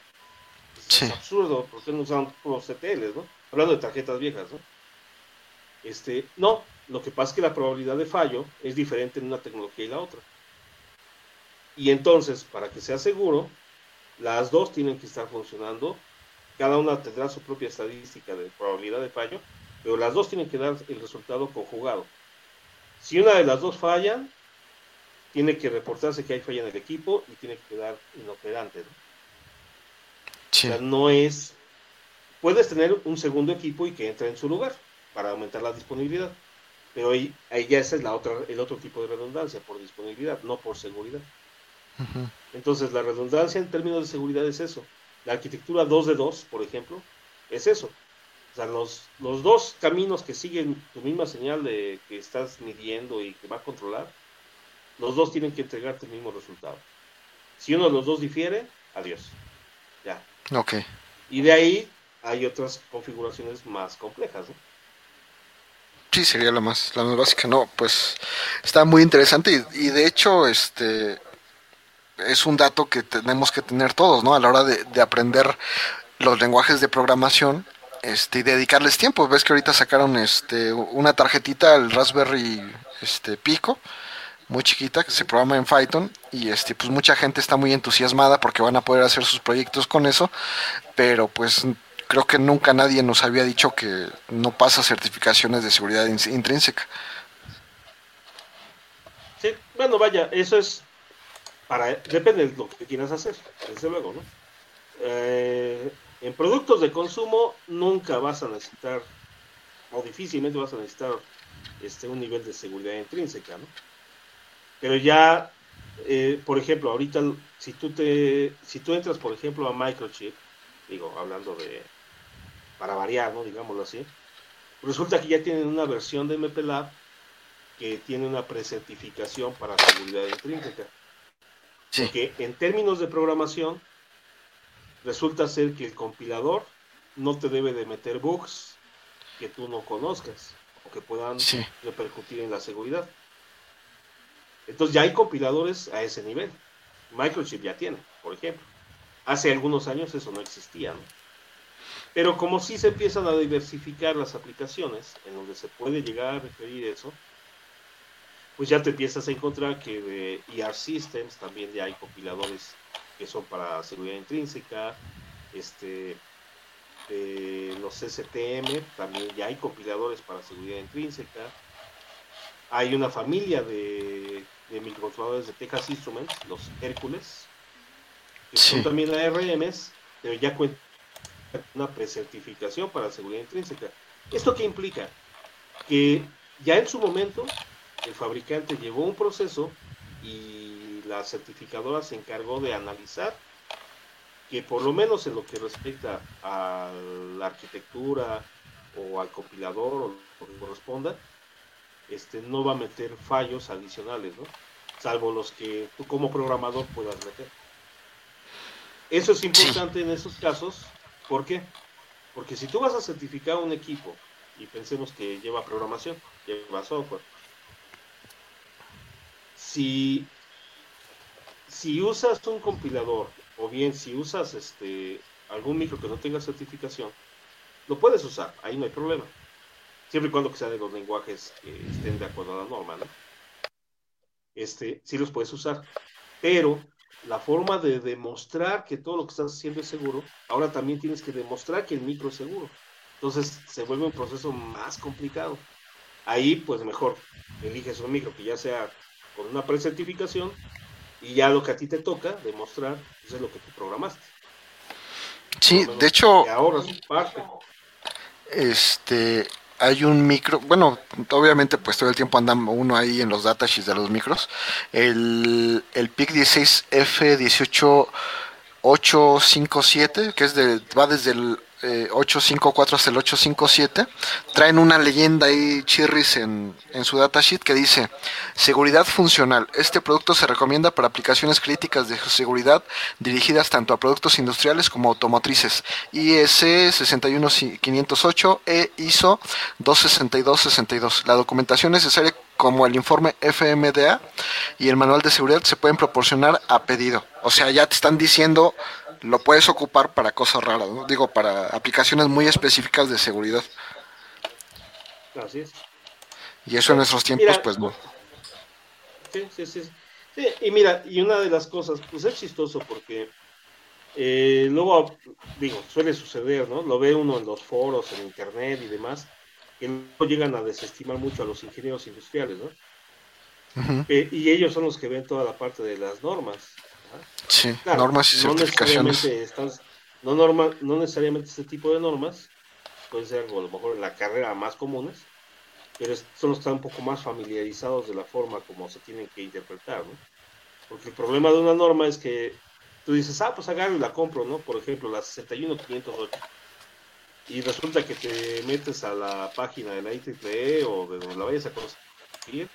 Es absurdo, porque no usan los CTLs, ¿no? Hablando de tarjetas viejas, ¿no? Este, no, lo que pasa es que la probabilidad de fallo es diferente en una tecnología y la otra. Y entonces, para que sea seguro, las dos tienen que estar funcionando. Cada una tendrá su propia estadística de probabilidad de fallo, pero las dos tienen que dar el resultado conjugado. Si una de las dos falla, tiene que reportarse que hay falla en el equipo y tiene que quedar inoperante. ¿no? O sea, no es. Puedes tener un segundo equipo y que entre en su lugar para aumentar la disponibilidad. Pero ahí, ahí ya ese es la otra, el otro tipo de redundancia, por disponibilidad, no por seguridad. Entonces, la redundancia en términos de seguridad es eso. La arquitectura 2 de 2, por ejemplo, es eso. Sea, los, los dos caminos que siguen tu misma señal de que estás midiendo y que va a controlar, los dos tienen que entregarte el mismo resultado. Si uno de los dos difiere, adiós. Ya, Ok. Y de ahí hay otras configuraciones más complejas, ¿no? Sí, sería la más, la más básica. No, pues está muy interesante y, de hecho, este es un dato que tenemos que tener todos, ¿no? A la hora de, de aprender los lenguajes de programación, este, y dedicarles tiempo. Ves que ahorita sacaron este una tarjetita al Raspberry este Pico muy chiquita que se programa en Python y este pues mucha gente está muy entusiasmada porque van a poder hacer sus proyectos con eso, pero pues creo que nunca nadie nos había dicho que no pasa certificaciones de seguridad intrínseca. Sí, bueno, vaya, eso es para depende de lo que quieras hacer, desde luego, ¿no? Eh, en productos de consumo nunca vas a necesitar o difícilmente vas a necesitar este un nivel de seguridad intrínseca, ¿no? Pero ya, eh, por ejemplo, ahorita, si tú, te, si tú entras, por ejemplo, a Microchip, digo, hablando de, para variar, ¿no? Digámoslo así, resulta que ya tienen una versión de MPLAB que tiene una precertificación para seguridad intrínseca. Sí. Porque en términos de programación, resulta ser que el compilador no te debe de meter bugs que tú no conozcas o que puedan repercutir en la seguridad. Entonces ya hay compiladores a ese nivel. Microchip ya tiene, por ejemplo. Hace algunos años eso no existía, ¿no? Pero como sí se empiezan a diversificar las aplicaciones en donde se puede llegar a referir eso, pues ya te empiezas a encontrar que de ER Systems también ya hay compiladores que son para seguridad intrínseca, este, los STM también ya hay compiladores para seguridad intrínseca. Hay una familia de, de microcontroladores de Texas Instruments, los Hércules, que son también ARMs, pero ya cuentan una precertificación para seguridad intrínseca. ¿Esto qué implica? Que ya en su momento el fabricante llevó un proceso y la certificadora se encargó de analizar que por lo menos en lo que respecta a la arquitectura o al compilador o lo que corresponda, este, no va a meter fallos adicionales, ¿no? salvo los que tú como programador puedas meter. Eso es importante en esos casos ¿Por qué? Porque si tú vas a certificar un equipo y pensemos que lleva programación, lleva software, si, si usas un compilador o bien si usas este algún micro que no tenga certificación, lo puedes usar, ahí no hay problema. Siempre y cuando que de los lenguajes que estén de acuerdo a la norma, ¿no? Este, sí los puedes usar. Pero la forma de demostrar que todo lo que estás haciendo es seguro, ahora también tienes que demostrar que el micro es seguro. Entonces se vuelve un proceso más complicado. Ahí, pues mejor, eliges un micro que ya sea con una precertificación y ya lo que a ti te toca demostrar pues, es lo que tú programaste. Sí, de hecho, ahora es parte. Este, hay un micro, bueno, obviamente pues todo el tiempo anda uno ahí en los datasheets de los micros. El, el PIC 16F18857, que es de, va desde el 854 eh, hasta el 857, traen una leyenda ahí chirris en, en su datasheet que dice seguridad funcional. Este producto se recomienda para aplicaciones críticas de seguridad dirigidas tanto a productos industriales como automotrices. IS 61508 e ISO 26262. La documentación necesaria como el informe FMDA y el manual de seguridad se pueden proporcionar a pedido. O sea, ya te están diciendo lo puedes ocupar para cosas raras, ¿no? digo, para aplicaciones muy específicas de seguridad. Así es. Y eso en nuestros tiempos, pues no. Sí, sí, sí, sí. y mira, y una de las cosas, pues es chistoso porque eh, luego, digo, suele suceder, ¿no? Lo ve uno en los foros, en internet y demás, que no llegan a desestimar mucho a los ingenieros industriales, ¿no? Eh, y ellos son los que ven toda la parte de las normas. Sí, normas y certificaciones. No, norma, no necesariamente este tipo de normas, puede ser algo a lo mejor en la carrera más comunes, pero que están un poco más familiarizados de la forma como se tienen que interpretar, ¿no? Porque el problema de una norma es que tú dices, ah, pues agarro y la compro, ¿no? Por ejemplo, la 61508. Y resulta que te metes a la página de la IEEE o de donde la vayas a conseguir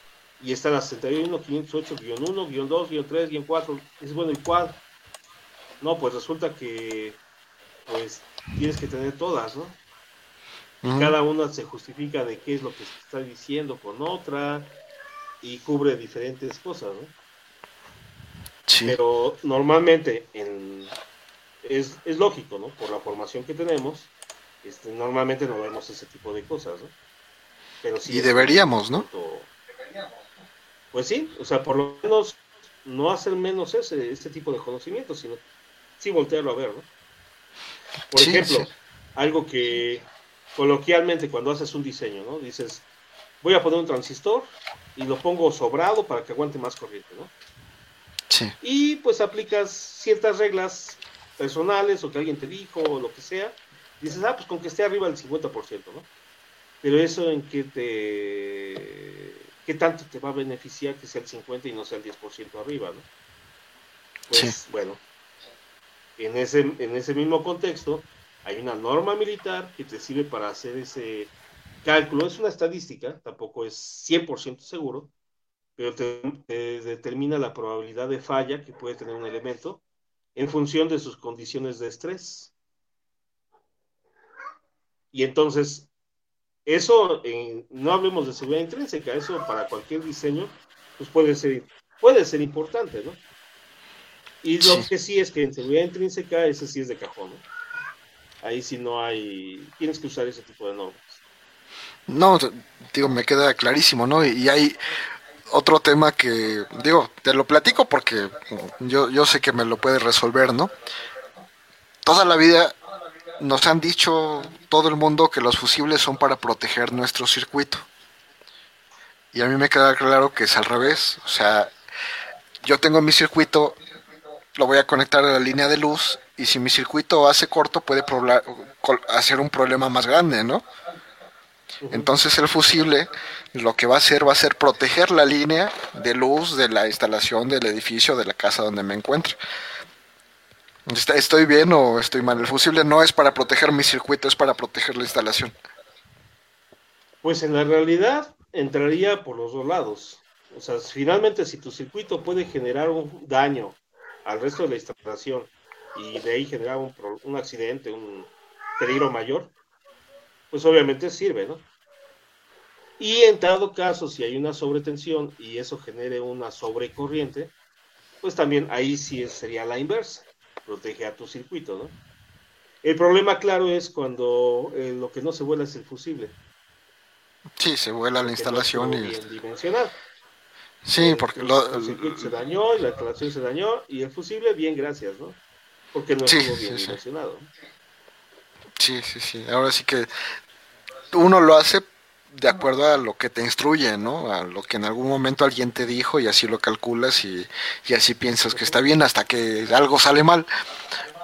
y está la 61, 508-1, 2, 3, 4. Es bueno, ¿y cuál? No, pues resulta que pues tienes que tener todas, ¿no? Cada una se justifica de qué es lo que se está diciendo con otra y cubre diferentes cosas, ¿no? Sí. Pero normalmente en, es, es, lógico, ¿no? Por la formación que tenemos, este, normalmente no vemos ese tipo de cosas, ¿no? Pero sí y deberíamos, ¿no? pues sí, o sea, por lo menos no hacer menos ese, este tipo de conocimiento, sino sí voltearlo a ver, ¿no? Por ejemplo, algo que coloquialmente cuando haces un diseño, ¿no? Dices, voy a poner un transistor y lo pongo sobrado para que aguante más corriente, ¿no? Sí. Y pues aplicas ciertas reglas personales o que alguien te dijo o lo que sea. Dices, ah, pues con que esté arriba del 50%, ¿no? Pero eso en que te ¿qué tanto te va a beneficiar que sea el 50 y no sea el 10% arriba, ¿no? Pues bueno, en ese, en ese mismo contexto hay una norma militar que te sirve para hacer ese cálculo, es una estadística, tampoco es 100% seguro, pero te, determina la probabilidad de falla que puede tener un elemento en función de sus condiciones de estrés. Y entonces, eso, no hablemos de seguridad intrínseca, eso para cualquier diseño, pues puede ser, puede ser importante, ¿no? Y lo que sí es que en seguridad intrínseca, ese sí es de cajón, ¿no? Ahí sí no hay, tienes que usar ese tipo de normas. No, digo, me queda clarísimo, ¿no? Y hay otro tema que, digo, te lo platico porque yo, yo sé que me lo puede resolver, ¿no? Toda la vida nos han dicho todo el mundo que los fusibles son para proteger nuestro circuito. Y a mí me queda claro que es al revés. O sea, yo tengo mi circuito, lo voy a conectar a la línea de luz y si mi circuito hace corto puede hacer un problema más grande, ¿no? Entonces el fusible lo que va a hacer va a ser proteger la línea de luz de la instalación del edificio, de la casa donde me encuentro. ¿Estoy bien o estoy mal? El fusible no es para proteger mi circuito, es para proteger la instalación. Pues en la realidad entraría por los dos lados. O sea, finalmente si tu circuito puede generar un daño al resto de la instalación y de ahí generar un, un accidente, un peligro mayor, pues obviamente sirve, ¿no? Y en dado caso, si hay una sobretensión y eso genere una sobrecorriente, pues también ahí sí sería la inversa, protege a tu circuito, ¿no? El problema, claro, es cuando eh, lo que no se vuela es el fusible. Sí, se vuela la instalación y... Bien dimensionado. Sí, porque el, circuito se dañó, la instalación se dañó y el fusible, bien, gracias, ¿no? Porque no estuvo bien dimensionado. Sí, sí, sí. Ahora sí que uno lo hace de acuerdo a lo que te instruye, ¿no? A lo que en algún momento alguien te dijo y así lo calculas y, así piensas que está bien hasta que algo sale mal.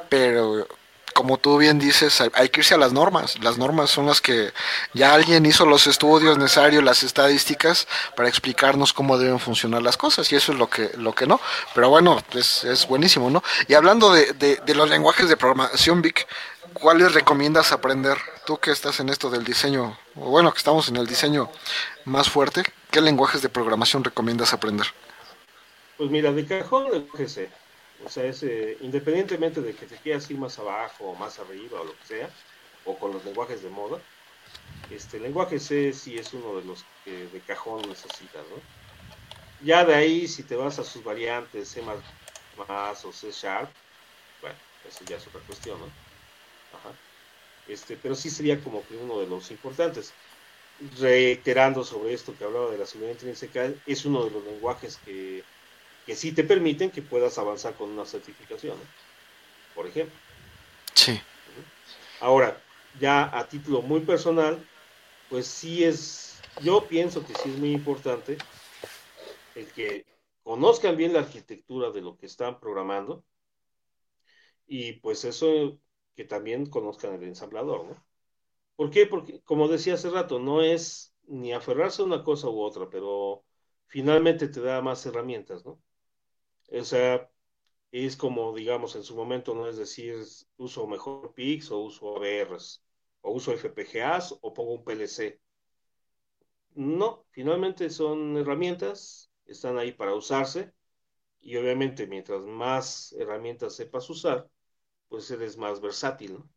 Pero como tú bien dices, hay, que irse a las normas. Las normas son las que ya alguien hizo los estudios necesarios, las estadísticas, para explicarnos cómo deben funcionar las cosas. Y eso es lo que, lo que no. Pero bueno, es, es buenísimo, ¿no? Y hablando de, de, de los lenguajes de programación, Vic, ¿cuáles recomiendas aprender? Que estás en esto del diseño, o bueno, que estamos en el diseño más fuerte, ¿qué lenguajes de programación recomiendas aprender? Pues mira, de cajón el C. O sea, es, independientemente de que te quieras ir más abajo o más arriba o lo que sea, o con los lenguajes de moda, este lenguaje C sí es uno de los que de cajón necesitas, ¿no? Ya de ahí, si te vas a sus variantes, C++ o C Sharp, bueno, eso ya es otra cuestión, ¿no? Este, pero sí sería como que uno de los importantes. Reiterando sobre esto que hablaba de la seguridad intrínseca, es uno de los lenguajes que, que sí te permiten que puedas avanzar con una certificación, por ejemplo. Sí. Ahora, ya a título muy personal, pues sí es, yo pienso que sí es muy importante el que conozcan bien la arquitectura de lo que están programando y pues eso que también conozcan el ensamblador, ¿no? ¿Por qué? Porque, como decía hace rato, no es ni aferrarse a una cosa u otra, pero finalmente te da más herramientas, ¿no? O sea, es como, digamos, en su momento, no es decir, uso mejor PIX o uso ABRs, o uso FPGAs o pongo un PLC. No, finalmente son herramientas, están ahí para usarse, y obviamente mientras más herramientas sepas usar, pues eres más versátil, ¿no?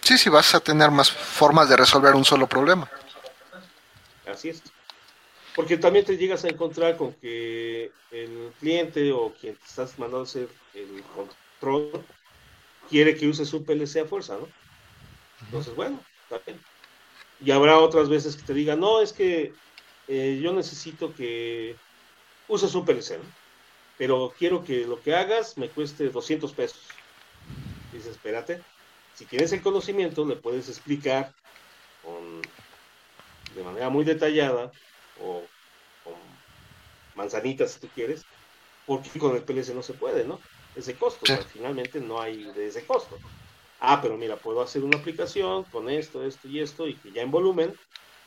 Sí, sí, vas a tener más formas de resolver un solo problema. Así es. Porque también te llegas a encontrar con que el cliente o quien te estás mandando hacer el control quiere que uses un PLC a fuerza, ¿no? Entonces, bueno, está bien. Y habrá otras veces que te digan, no, es que eh, yo necesito que uses un PLC, ¿no? Pero quiero que lo que hagas me cueste 200 pesos. Dice, espérate, si tienes el conocimiento, le puedes explicar de manera muy detallada o con manzanitas si tú quieres, porque con el PLC no se puede, ¿no? Ese costo, finalmente no hay de ese costo. Ah, pero mira, puedo hacer una aplicación con esto, esto y esto, y que ya en volumen,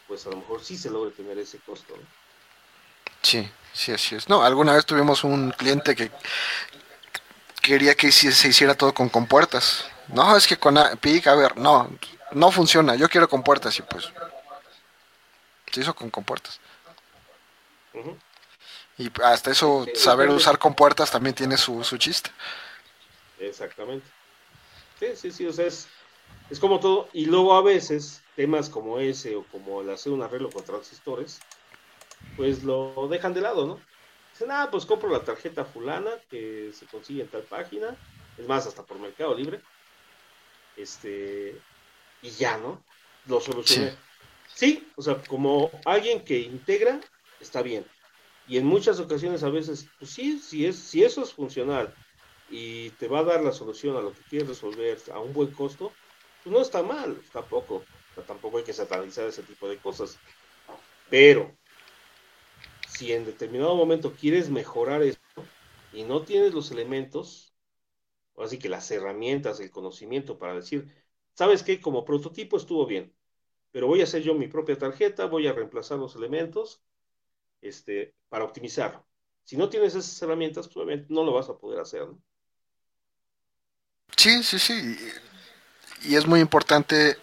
pues a lo mejor sí se logre tener ese costo, ¿no? Sí, sí, así es. No, alguna vez tuvimos un cliente que quería que se hiciera todo con compuertas. No, es que con PIC, a ver, no, no funciona, yo quiero compuertas y pues se hizo con compuertas. Y hasta eso, saber usar compuertas también tiene su, su chiste. Exactamente. Sí, sí, sí, o sea, es, es como todo. Y luego a veces, temas como ese o como el hacer un arreglo con transistores, pues lo dejan de lado, ¿no? Dicen, ah, pues compro la tarjeta fulana que se consigue en tal página, es más, hasta por Mercado Libre. Este, y ya, ¿no? Lo solucioné. Sí. o sea, como alguien que integra, está bien. Y en muchas ocasiones a veces, pues sí, si, es, si eso es funcional y te va a dar la solución a lo que quieres resolver a un buen costo, pues no está mal, tampoco. O sea, tampoco hay que satanizar ese tipo de cosas. Pero, si en determinado momento quieres mejorar esto y no tienes los elementos, así que las herramientas, el conocimiento para decir, ¿sabes qué? Como prototipo estuvo bien, pero voy a hacer yo mi propia tarjeta, voy a reemplazar los elementos este, para optimizar. Si no tienes esas herramientas, obviamente no lo vas a poder hacer. ¿no? Sí, sí, sí. Y es muy importante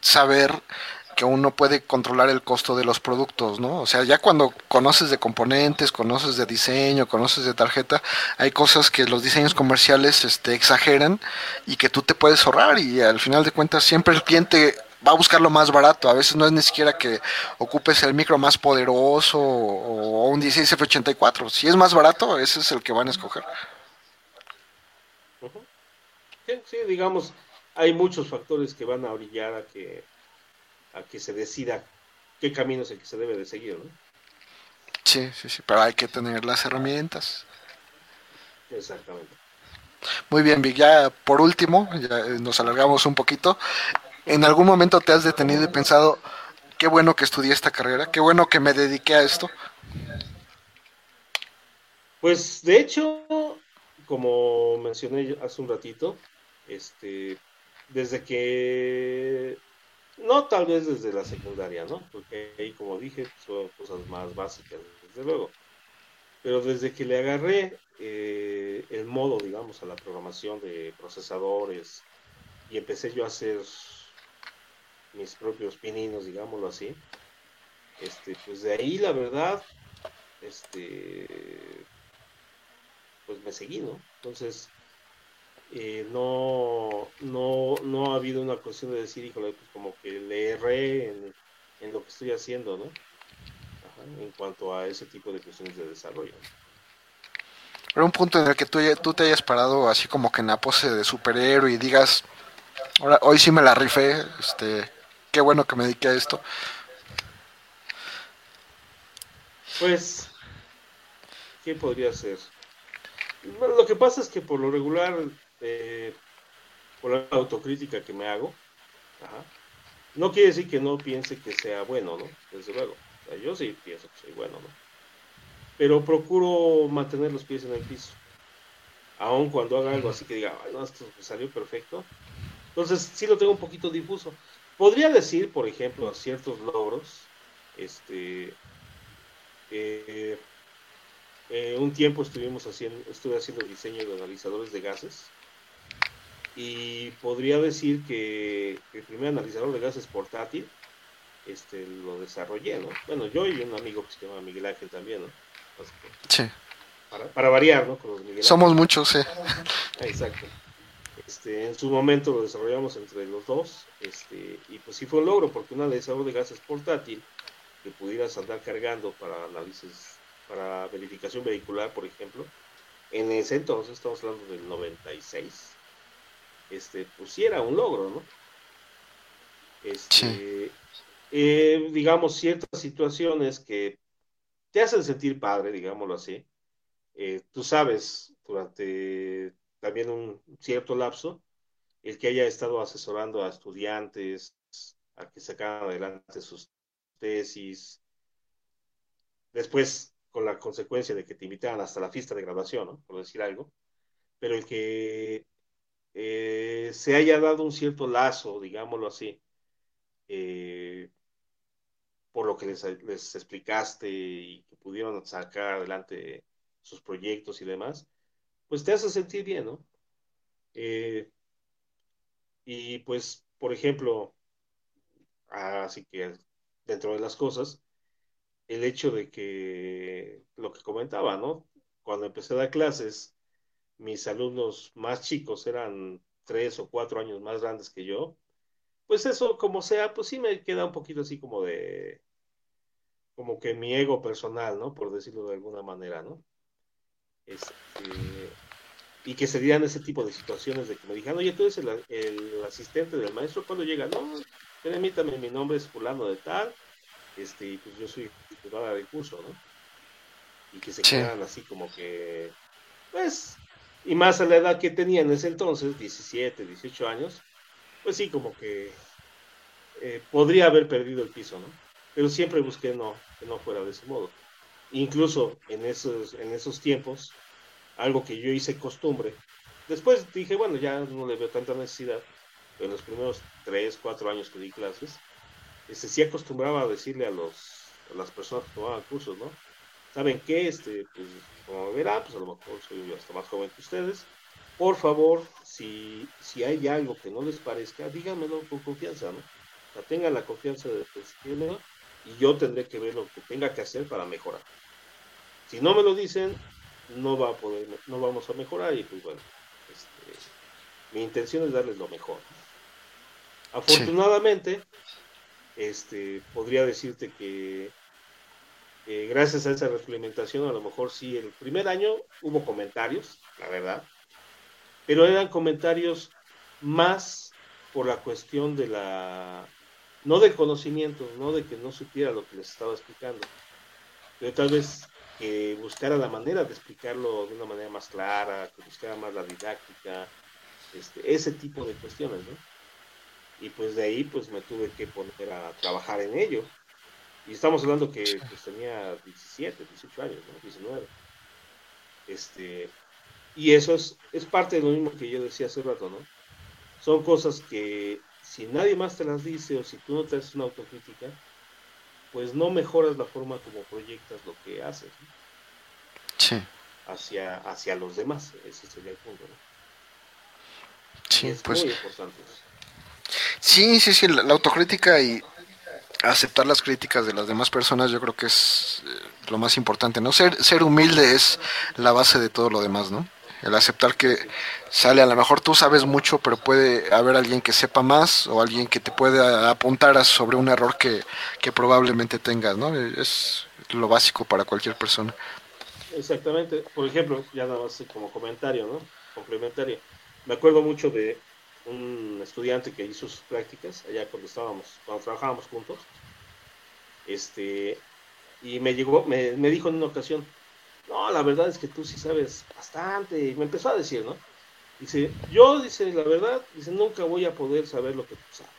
saber que uno puede controlar el costo de los productos, ¿no? O sea, ya cuando conoces de componentes, conoces de diseño, conoces de tarjeta, hay cosas que los diseños comerciales este, exageran y que tú te puedes ahorrar y al final de cuentas siempre el cliente va a buscar lo más barato. A veces no es ni siquiera que ocupes el micro más poderoso o, un 16F84. Si es más barato, ese es el que van a escoger. Sí, digamos, hay muchos factores que van a brillar a que, a que se decida qué camino es el que se debe de seguir, ¿no? Sí, sí, sí, pero hay que tener las herramientas. Exactamente. Muy bien, Vic, ya por último, ya nos alargamos un poquito. ¿En algún momento te has detenido y pensado, qué bueno que estudié esta carrera, qué bueno que me dediqué a esto? Pues de hecho, como mencioné hace un ratito, este, desde que, no tal vez desde la secundaria, ¿no? Porque ahí, como dije, son cosas más básicas, desde luego. Pero desde que le agarré eh, el modo, digamos, a la programación de procesadores y empecé yo a hacer mis propios pininos, digámoslo así, este, pues de ahí la verdad, este, pues me seguí, ¿no? Entonces, eh, no, no, no ha habido una cuestión de decir, híjole, pues como que le erré en, lo que estoy haciendo, ¿no? en cuanto a ese tipo de cuestiones de desarrollo. Pero un punto en el que tú, tú te hayas parado así como que en la pose de superhéroe y digas, ahora, hoy sí me la rifé, este, qué bueno que me dediqué a esto. Pues, ¿qué podría ser? Bueno, lo que pasa es que por lo regular, eh, por la autocrítica que me hago, no quiere decir que no piense que sea bueno, ¿no? Desde luego. yo sí pienso que soy bueno, ¿no? Pero procuro mantener los pies en el piso. Aun cuando haga algo así que diga, no, esto salió perfecto. Entonces, sí lo tengo un poquito difuso. Podría decir, por ejemplo, a ciertos logros, este, eh, eh, un tiempo estuvimos haciendo, estuve haciendo diseño de analizadores de gases y podría decir que el primer analizador de gases portátil este, lo desarrollé, ¿no? Bueno, yo y un amigo que se llama Miguel Ángel también, ¿no? Sí. Para, variar, ¿no? Somos muchos, sí. Exacto. Este, en su momento lo desarrollamos entre los dos, este, y pues sí fue un logro, porque un analizador de gases portátil que pudieras andar cargando para análisis, para verificación vehicular, por ejemplo, en ese entonces, estamos hablando del 96, este, pues sí era un logro, ¿no? Este, eh, digamos, ciertas situaciones que te hacen sentir padre, digámoslo así. Eh, tú sabes, durante también un cierto lapso, el que haya estado asesorando a estudiantes a que sacaran adelante sus tesis, después con la consecuencia de que te invitaran hasta la fiesta de graduación, ¿no? por decir algo, pero el que eh, se haya dado un cierto lazo, digámoslo así, eh, por lo que les, les, explicaste y que pudieron sacar adelante sus proyectos y demás, pues te hace sentir bien, ¿no? Eh, y pues por ejemplo, así que dentro de las cosas, el hecho de que lo que comentaba, ¿no? Cuando empecé a dar clases, mis alumnos más chicos eran tres o cuatro años más grandes que yo, pues eso como sea, pues sí me queda un poquito así como de, como que mi ego personal, ¿no? Por decirlo de alguna manera, ¿no? Este, y que se dieran ese tipo de situaciones de que me digan, oye, tú eres el, asistente del maestro, cuando llega? No, permítame, mi nombre es fulano de tal, este, y pues yo soy titular del curso, ¿no? Y que se quedan así como que, pues, y más a la edad que tenía en ese entonces, 17, 18 años, pues sí, como que eh, podría haber perdido el piso, ¿no? Pero siempre busqué no, que no fuera de ese modo. Incluso en esos, en esos tiempos, algo que yo hice costumbre, después dije, bueno, ya no le veo tanta necesidad, en los primeros 3, 4 años que di clases, este, sí acostumbraba a decirle a, los, a las personas que tomaban cursos, ¿no? ¿Saben qué? Este, pues, como verán, pues a lo mejor soy hasta más joven que ustedes. Por favor, si, si hay algo que no les parezca, díganmelo con confianza, ¿no? O sea, tengan la confianza de decírmelo y yo tendré que ver lo que tenga que hacer para mejorar. Si no me lo dicen, no va a poder, no vamos a mejorar y pues bueno, este, mi intención es darles lo mejor. Afortunadamente, este, podría decirte que gracias a esa reglamentación, a lo mejor sí, el primer año hubo comentarios, la verdad, pero eran comentarios más por la cuestión de la, no del conocimiento, no de que no supiera lo que les estaba explicando, pero tal vez que buscara la manera de explicarlo de una manera más clara, que buscara más la didáctica, este, ese tipo de cuestiones, ¿no? Y pues de ahí pues me tuve que poner a trabajar en ello y estamos hablando que pues, tenía 17, 18 años, ¿no? 19. Este, y eso es, es parte de lo mismo que yo decía hace rato, ¿no? Son cosas que si nadie más te las dice o si tú no te haces una autocrítica, pues no mejoras la forma como proyectas lo que haces. ¿no? Sí. Hacia, hacia los demás, ese sería el punto, ¿no? Sí, es pues. Muy importante. Sí, sí, sí, la autocrítica y aceptar las críticas de las demás personas yo creo que es eh, lo más importante, ¿no? Ser, ser humilde es la base de todo lo demás, ¿no? El aceptar que sale, a lo mejor tú sabes mucho, pero puede haber alguien que sepa más o alguien que te pueda apuntar sobre un error que, que probablemente tengas, ¿no? Es lo básico para cualquier persona. Exactamente. Por ejemplo, ya nada más como comentario, ¿no? Complementario. Me acuerdo mucho de un estudiante que hizo sus prácticas allá cuando estábamos, cuando trabajábamos juntos, este, y me llegó, me, me dijo en una ocasión, no, la verdad es que tú sí sabes bastante, y me empezó a decir, ¿no? Dice, yo, dice, la verdad, dice, nunca voy a poder saber lo que tú sabes.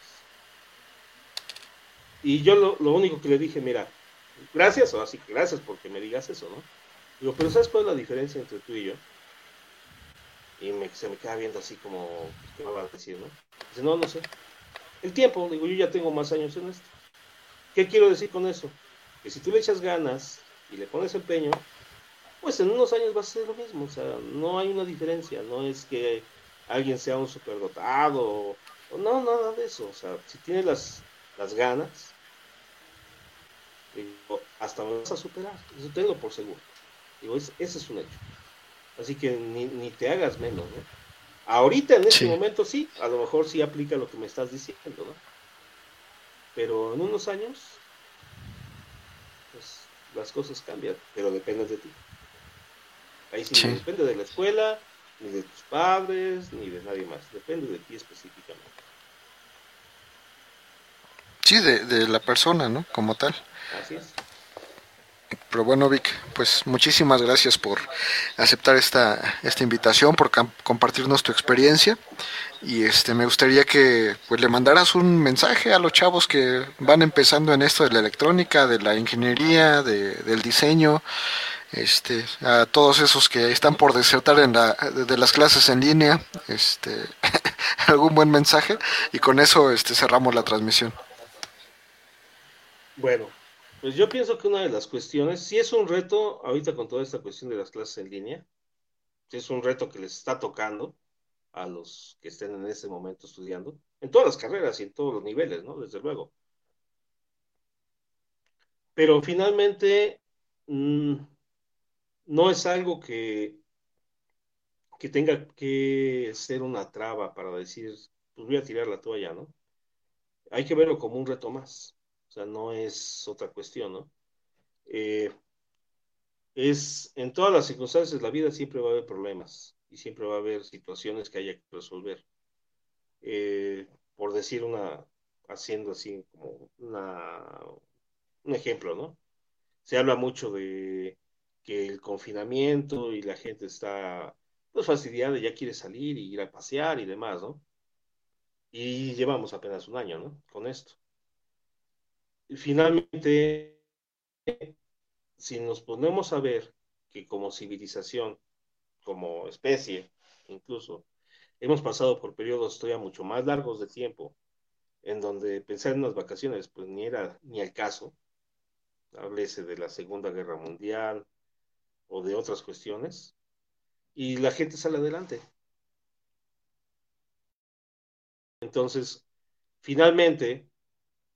Y yo lo, lo único que le dije, mira, gracias, o así gracias porque me digas eso, ¿no? Digo, pero ¿sabes cuál es la diferencia entre tú y yo? Y me, se me queda viendo así como, ¿qué me va a decir, no? Dice, no, no sé. El tiempo, digo, yo ya tengo más años en esto. ¿Qué quiero decir con eso? Que si tú le echas ganas y le pones empeño, pues en unos años va a ser lo mismo. O sea, no hay una diferencia. No es que alguien sea un superdotado o, no, nada de eso. O sea, si tienes las, las ganas, digo, hasta me vas a superar. Eso tengo por seguro. Digo, ese es un hecho. Así que ni, ni te hagas menos, ¿no? Ahorita en este momento sí, a lo mejor sí aplica lo que me estás diciendo, ¿no? Pero en unos años, pues las cosas cambian, pero depende de ti. Ahí sí, sí. no depende de la escuela, ni de tus padres, ni de nadie más, depende de ti específicamente. Sí, de, de la persona, ¿no? Como tal. Así es. Pero bueno, Vic, pues muchísimas gracias por aceptar esta, esta invitación, por compartirnos tu experiencia. Y este me gustaría que pues, le mandaras un mensaje a los chavos que van empezando en esto de la electrónica, de la ingeniería, de, del diseño, este, a todos esos que están por desertar en la, de las clases en línea, este, algún buen mensaje y con eso este, cerramos la transmisión. Bueno, pues yo pienso que una de las cuestiones, si es un reto, ahorita con toda esta cuestión de las clases en línea, si es un reto que les está tocando a los que estén en ese momento estudiando, en todas las carreras y en todos los niveles, ¿no? Desde luego. Pero finalmente mm, no es algo que, que tenga que ser una traba para decir, pues voy a tirar la toalla, ¿no? Hay que verlo como un reto más. O sea, no es otra cuestión, ¿no? Eh, es en todas las circunstancias de la vida siempre va a haber problemas y siempre va a haber situaciones que haya que resolver. Eh, por decir una, haciendo así como una, un ejemplo, ¿no? Se habla mucho de que el confinamiento y la gente está pues fastidiada, ya quiere salir y ir a pasear y demás, ¿no? Y llevamos apenas un año, ¿no? Con esto. Finalmente, si nos ponemos a ver que como civilización, como especie, incluso, hemos pasado por periodos todavía mucho más largos de tiempo, en donde pensar en unas vacaciones, pues ni era ni el caso, háblese de la Segunda Guerra Mundial o de otras cuestiones, y la gente sale adelante. Entonces, finalmente,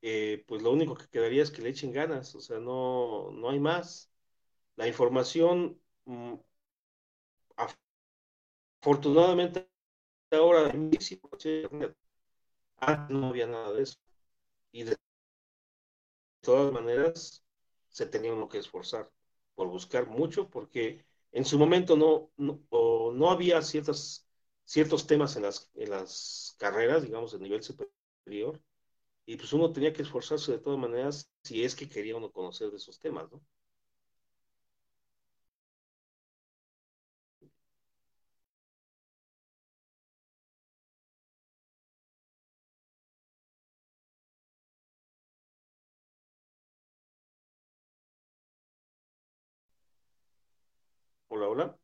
eh, pues lo único que quedaría es que le echen ganas, o sea, no, no hay más. La información, mm, afortunadamente, ahora antes no había nada de eso. Y de todas maneras, se tenía uno que esforzar por buscar mucho, porque en su momento no, no, no había ciertas, ciertos temas en las, en las carreras, digamos, de nivel superior, y pues uno tenía que esforzarse de todas maneras si es que quería uno conocer de esos temas, ¿no? Hola, hola.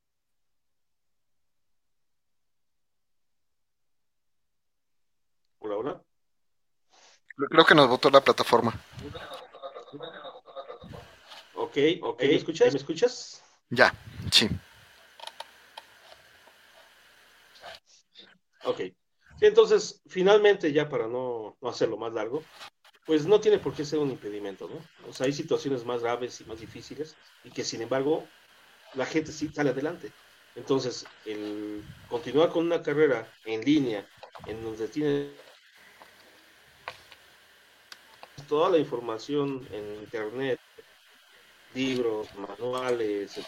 Hola, hola. Creo que nos votó la plataforma. Ok, ok. ¿Me escuchas? ¿Me escuchas? Ya, sí. Ok. entonces, finalmente, ya para no, no hacerlo más largo, pues no tiene por qué ser un impedimento, ¿no? O sea, hay situaciones más graves y más difíciles y que, sin embargo, la gente sí sale adelante. Entonces, el continuar con una carrera en línea, en donde tiene toda la información en internet, libros, manuales,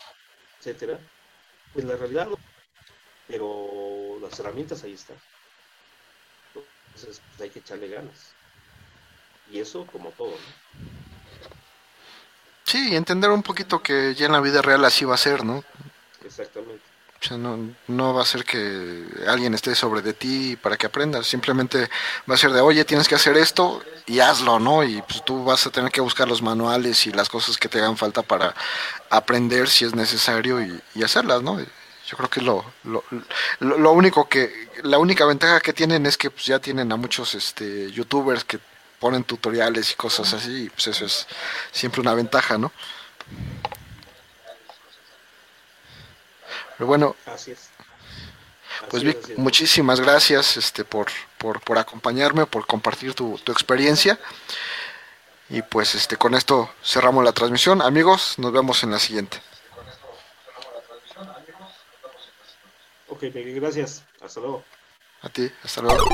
etcétera, pues la realidad no, pero las herramientas ahí están. Entonces, pues hay que echarle ganas. Y eso como todo, ¿no? Sí, entender un poquito que ya en la vida real así va a ser, ¿no? Exactamente. O sea, no, no va a ser que alguien esté sobre de ti para que aprendas, simplemente va a ser de, oye, tienes que hacer esto y hazlo, ¿no? Y pues tú vas a tener que buscar los manuales y las cosas que te hagan falta para aprender si es necesario y, hacerlas, ¿no? Yo creo que lo, lo, lo, único que, la única ventaja que tienen es que pues, ya tienen a muchos este, youtubers que ponen tutoriales y cosas así, y pues eso es siempre una ventaja, ¿no? Pero bueno, pues Vic, muchísimas gracias este, por, por, por acompañarme, por compartir tu, tu experiencia. Y pues este, con esto cerramos la transmisión. Amigos, nos vemos en la siguiente. Ok, gracias. Hasta luego. A ti, hasta luego.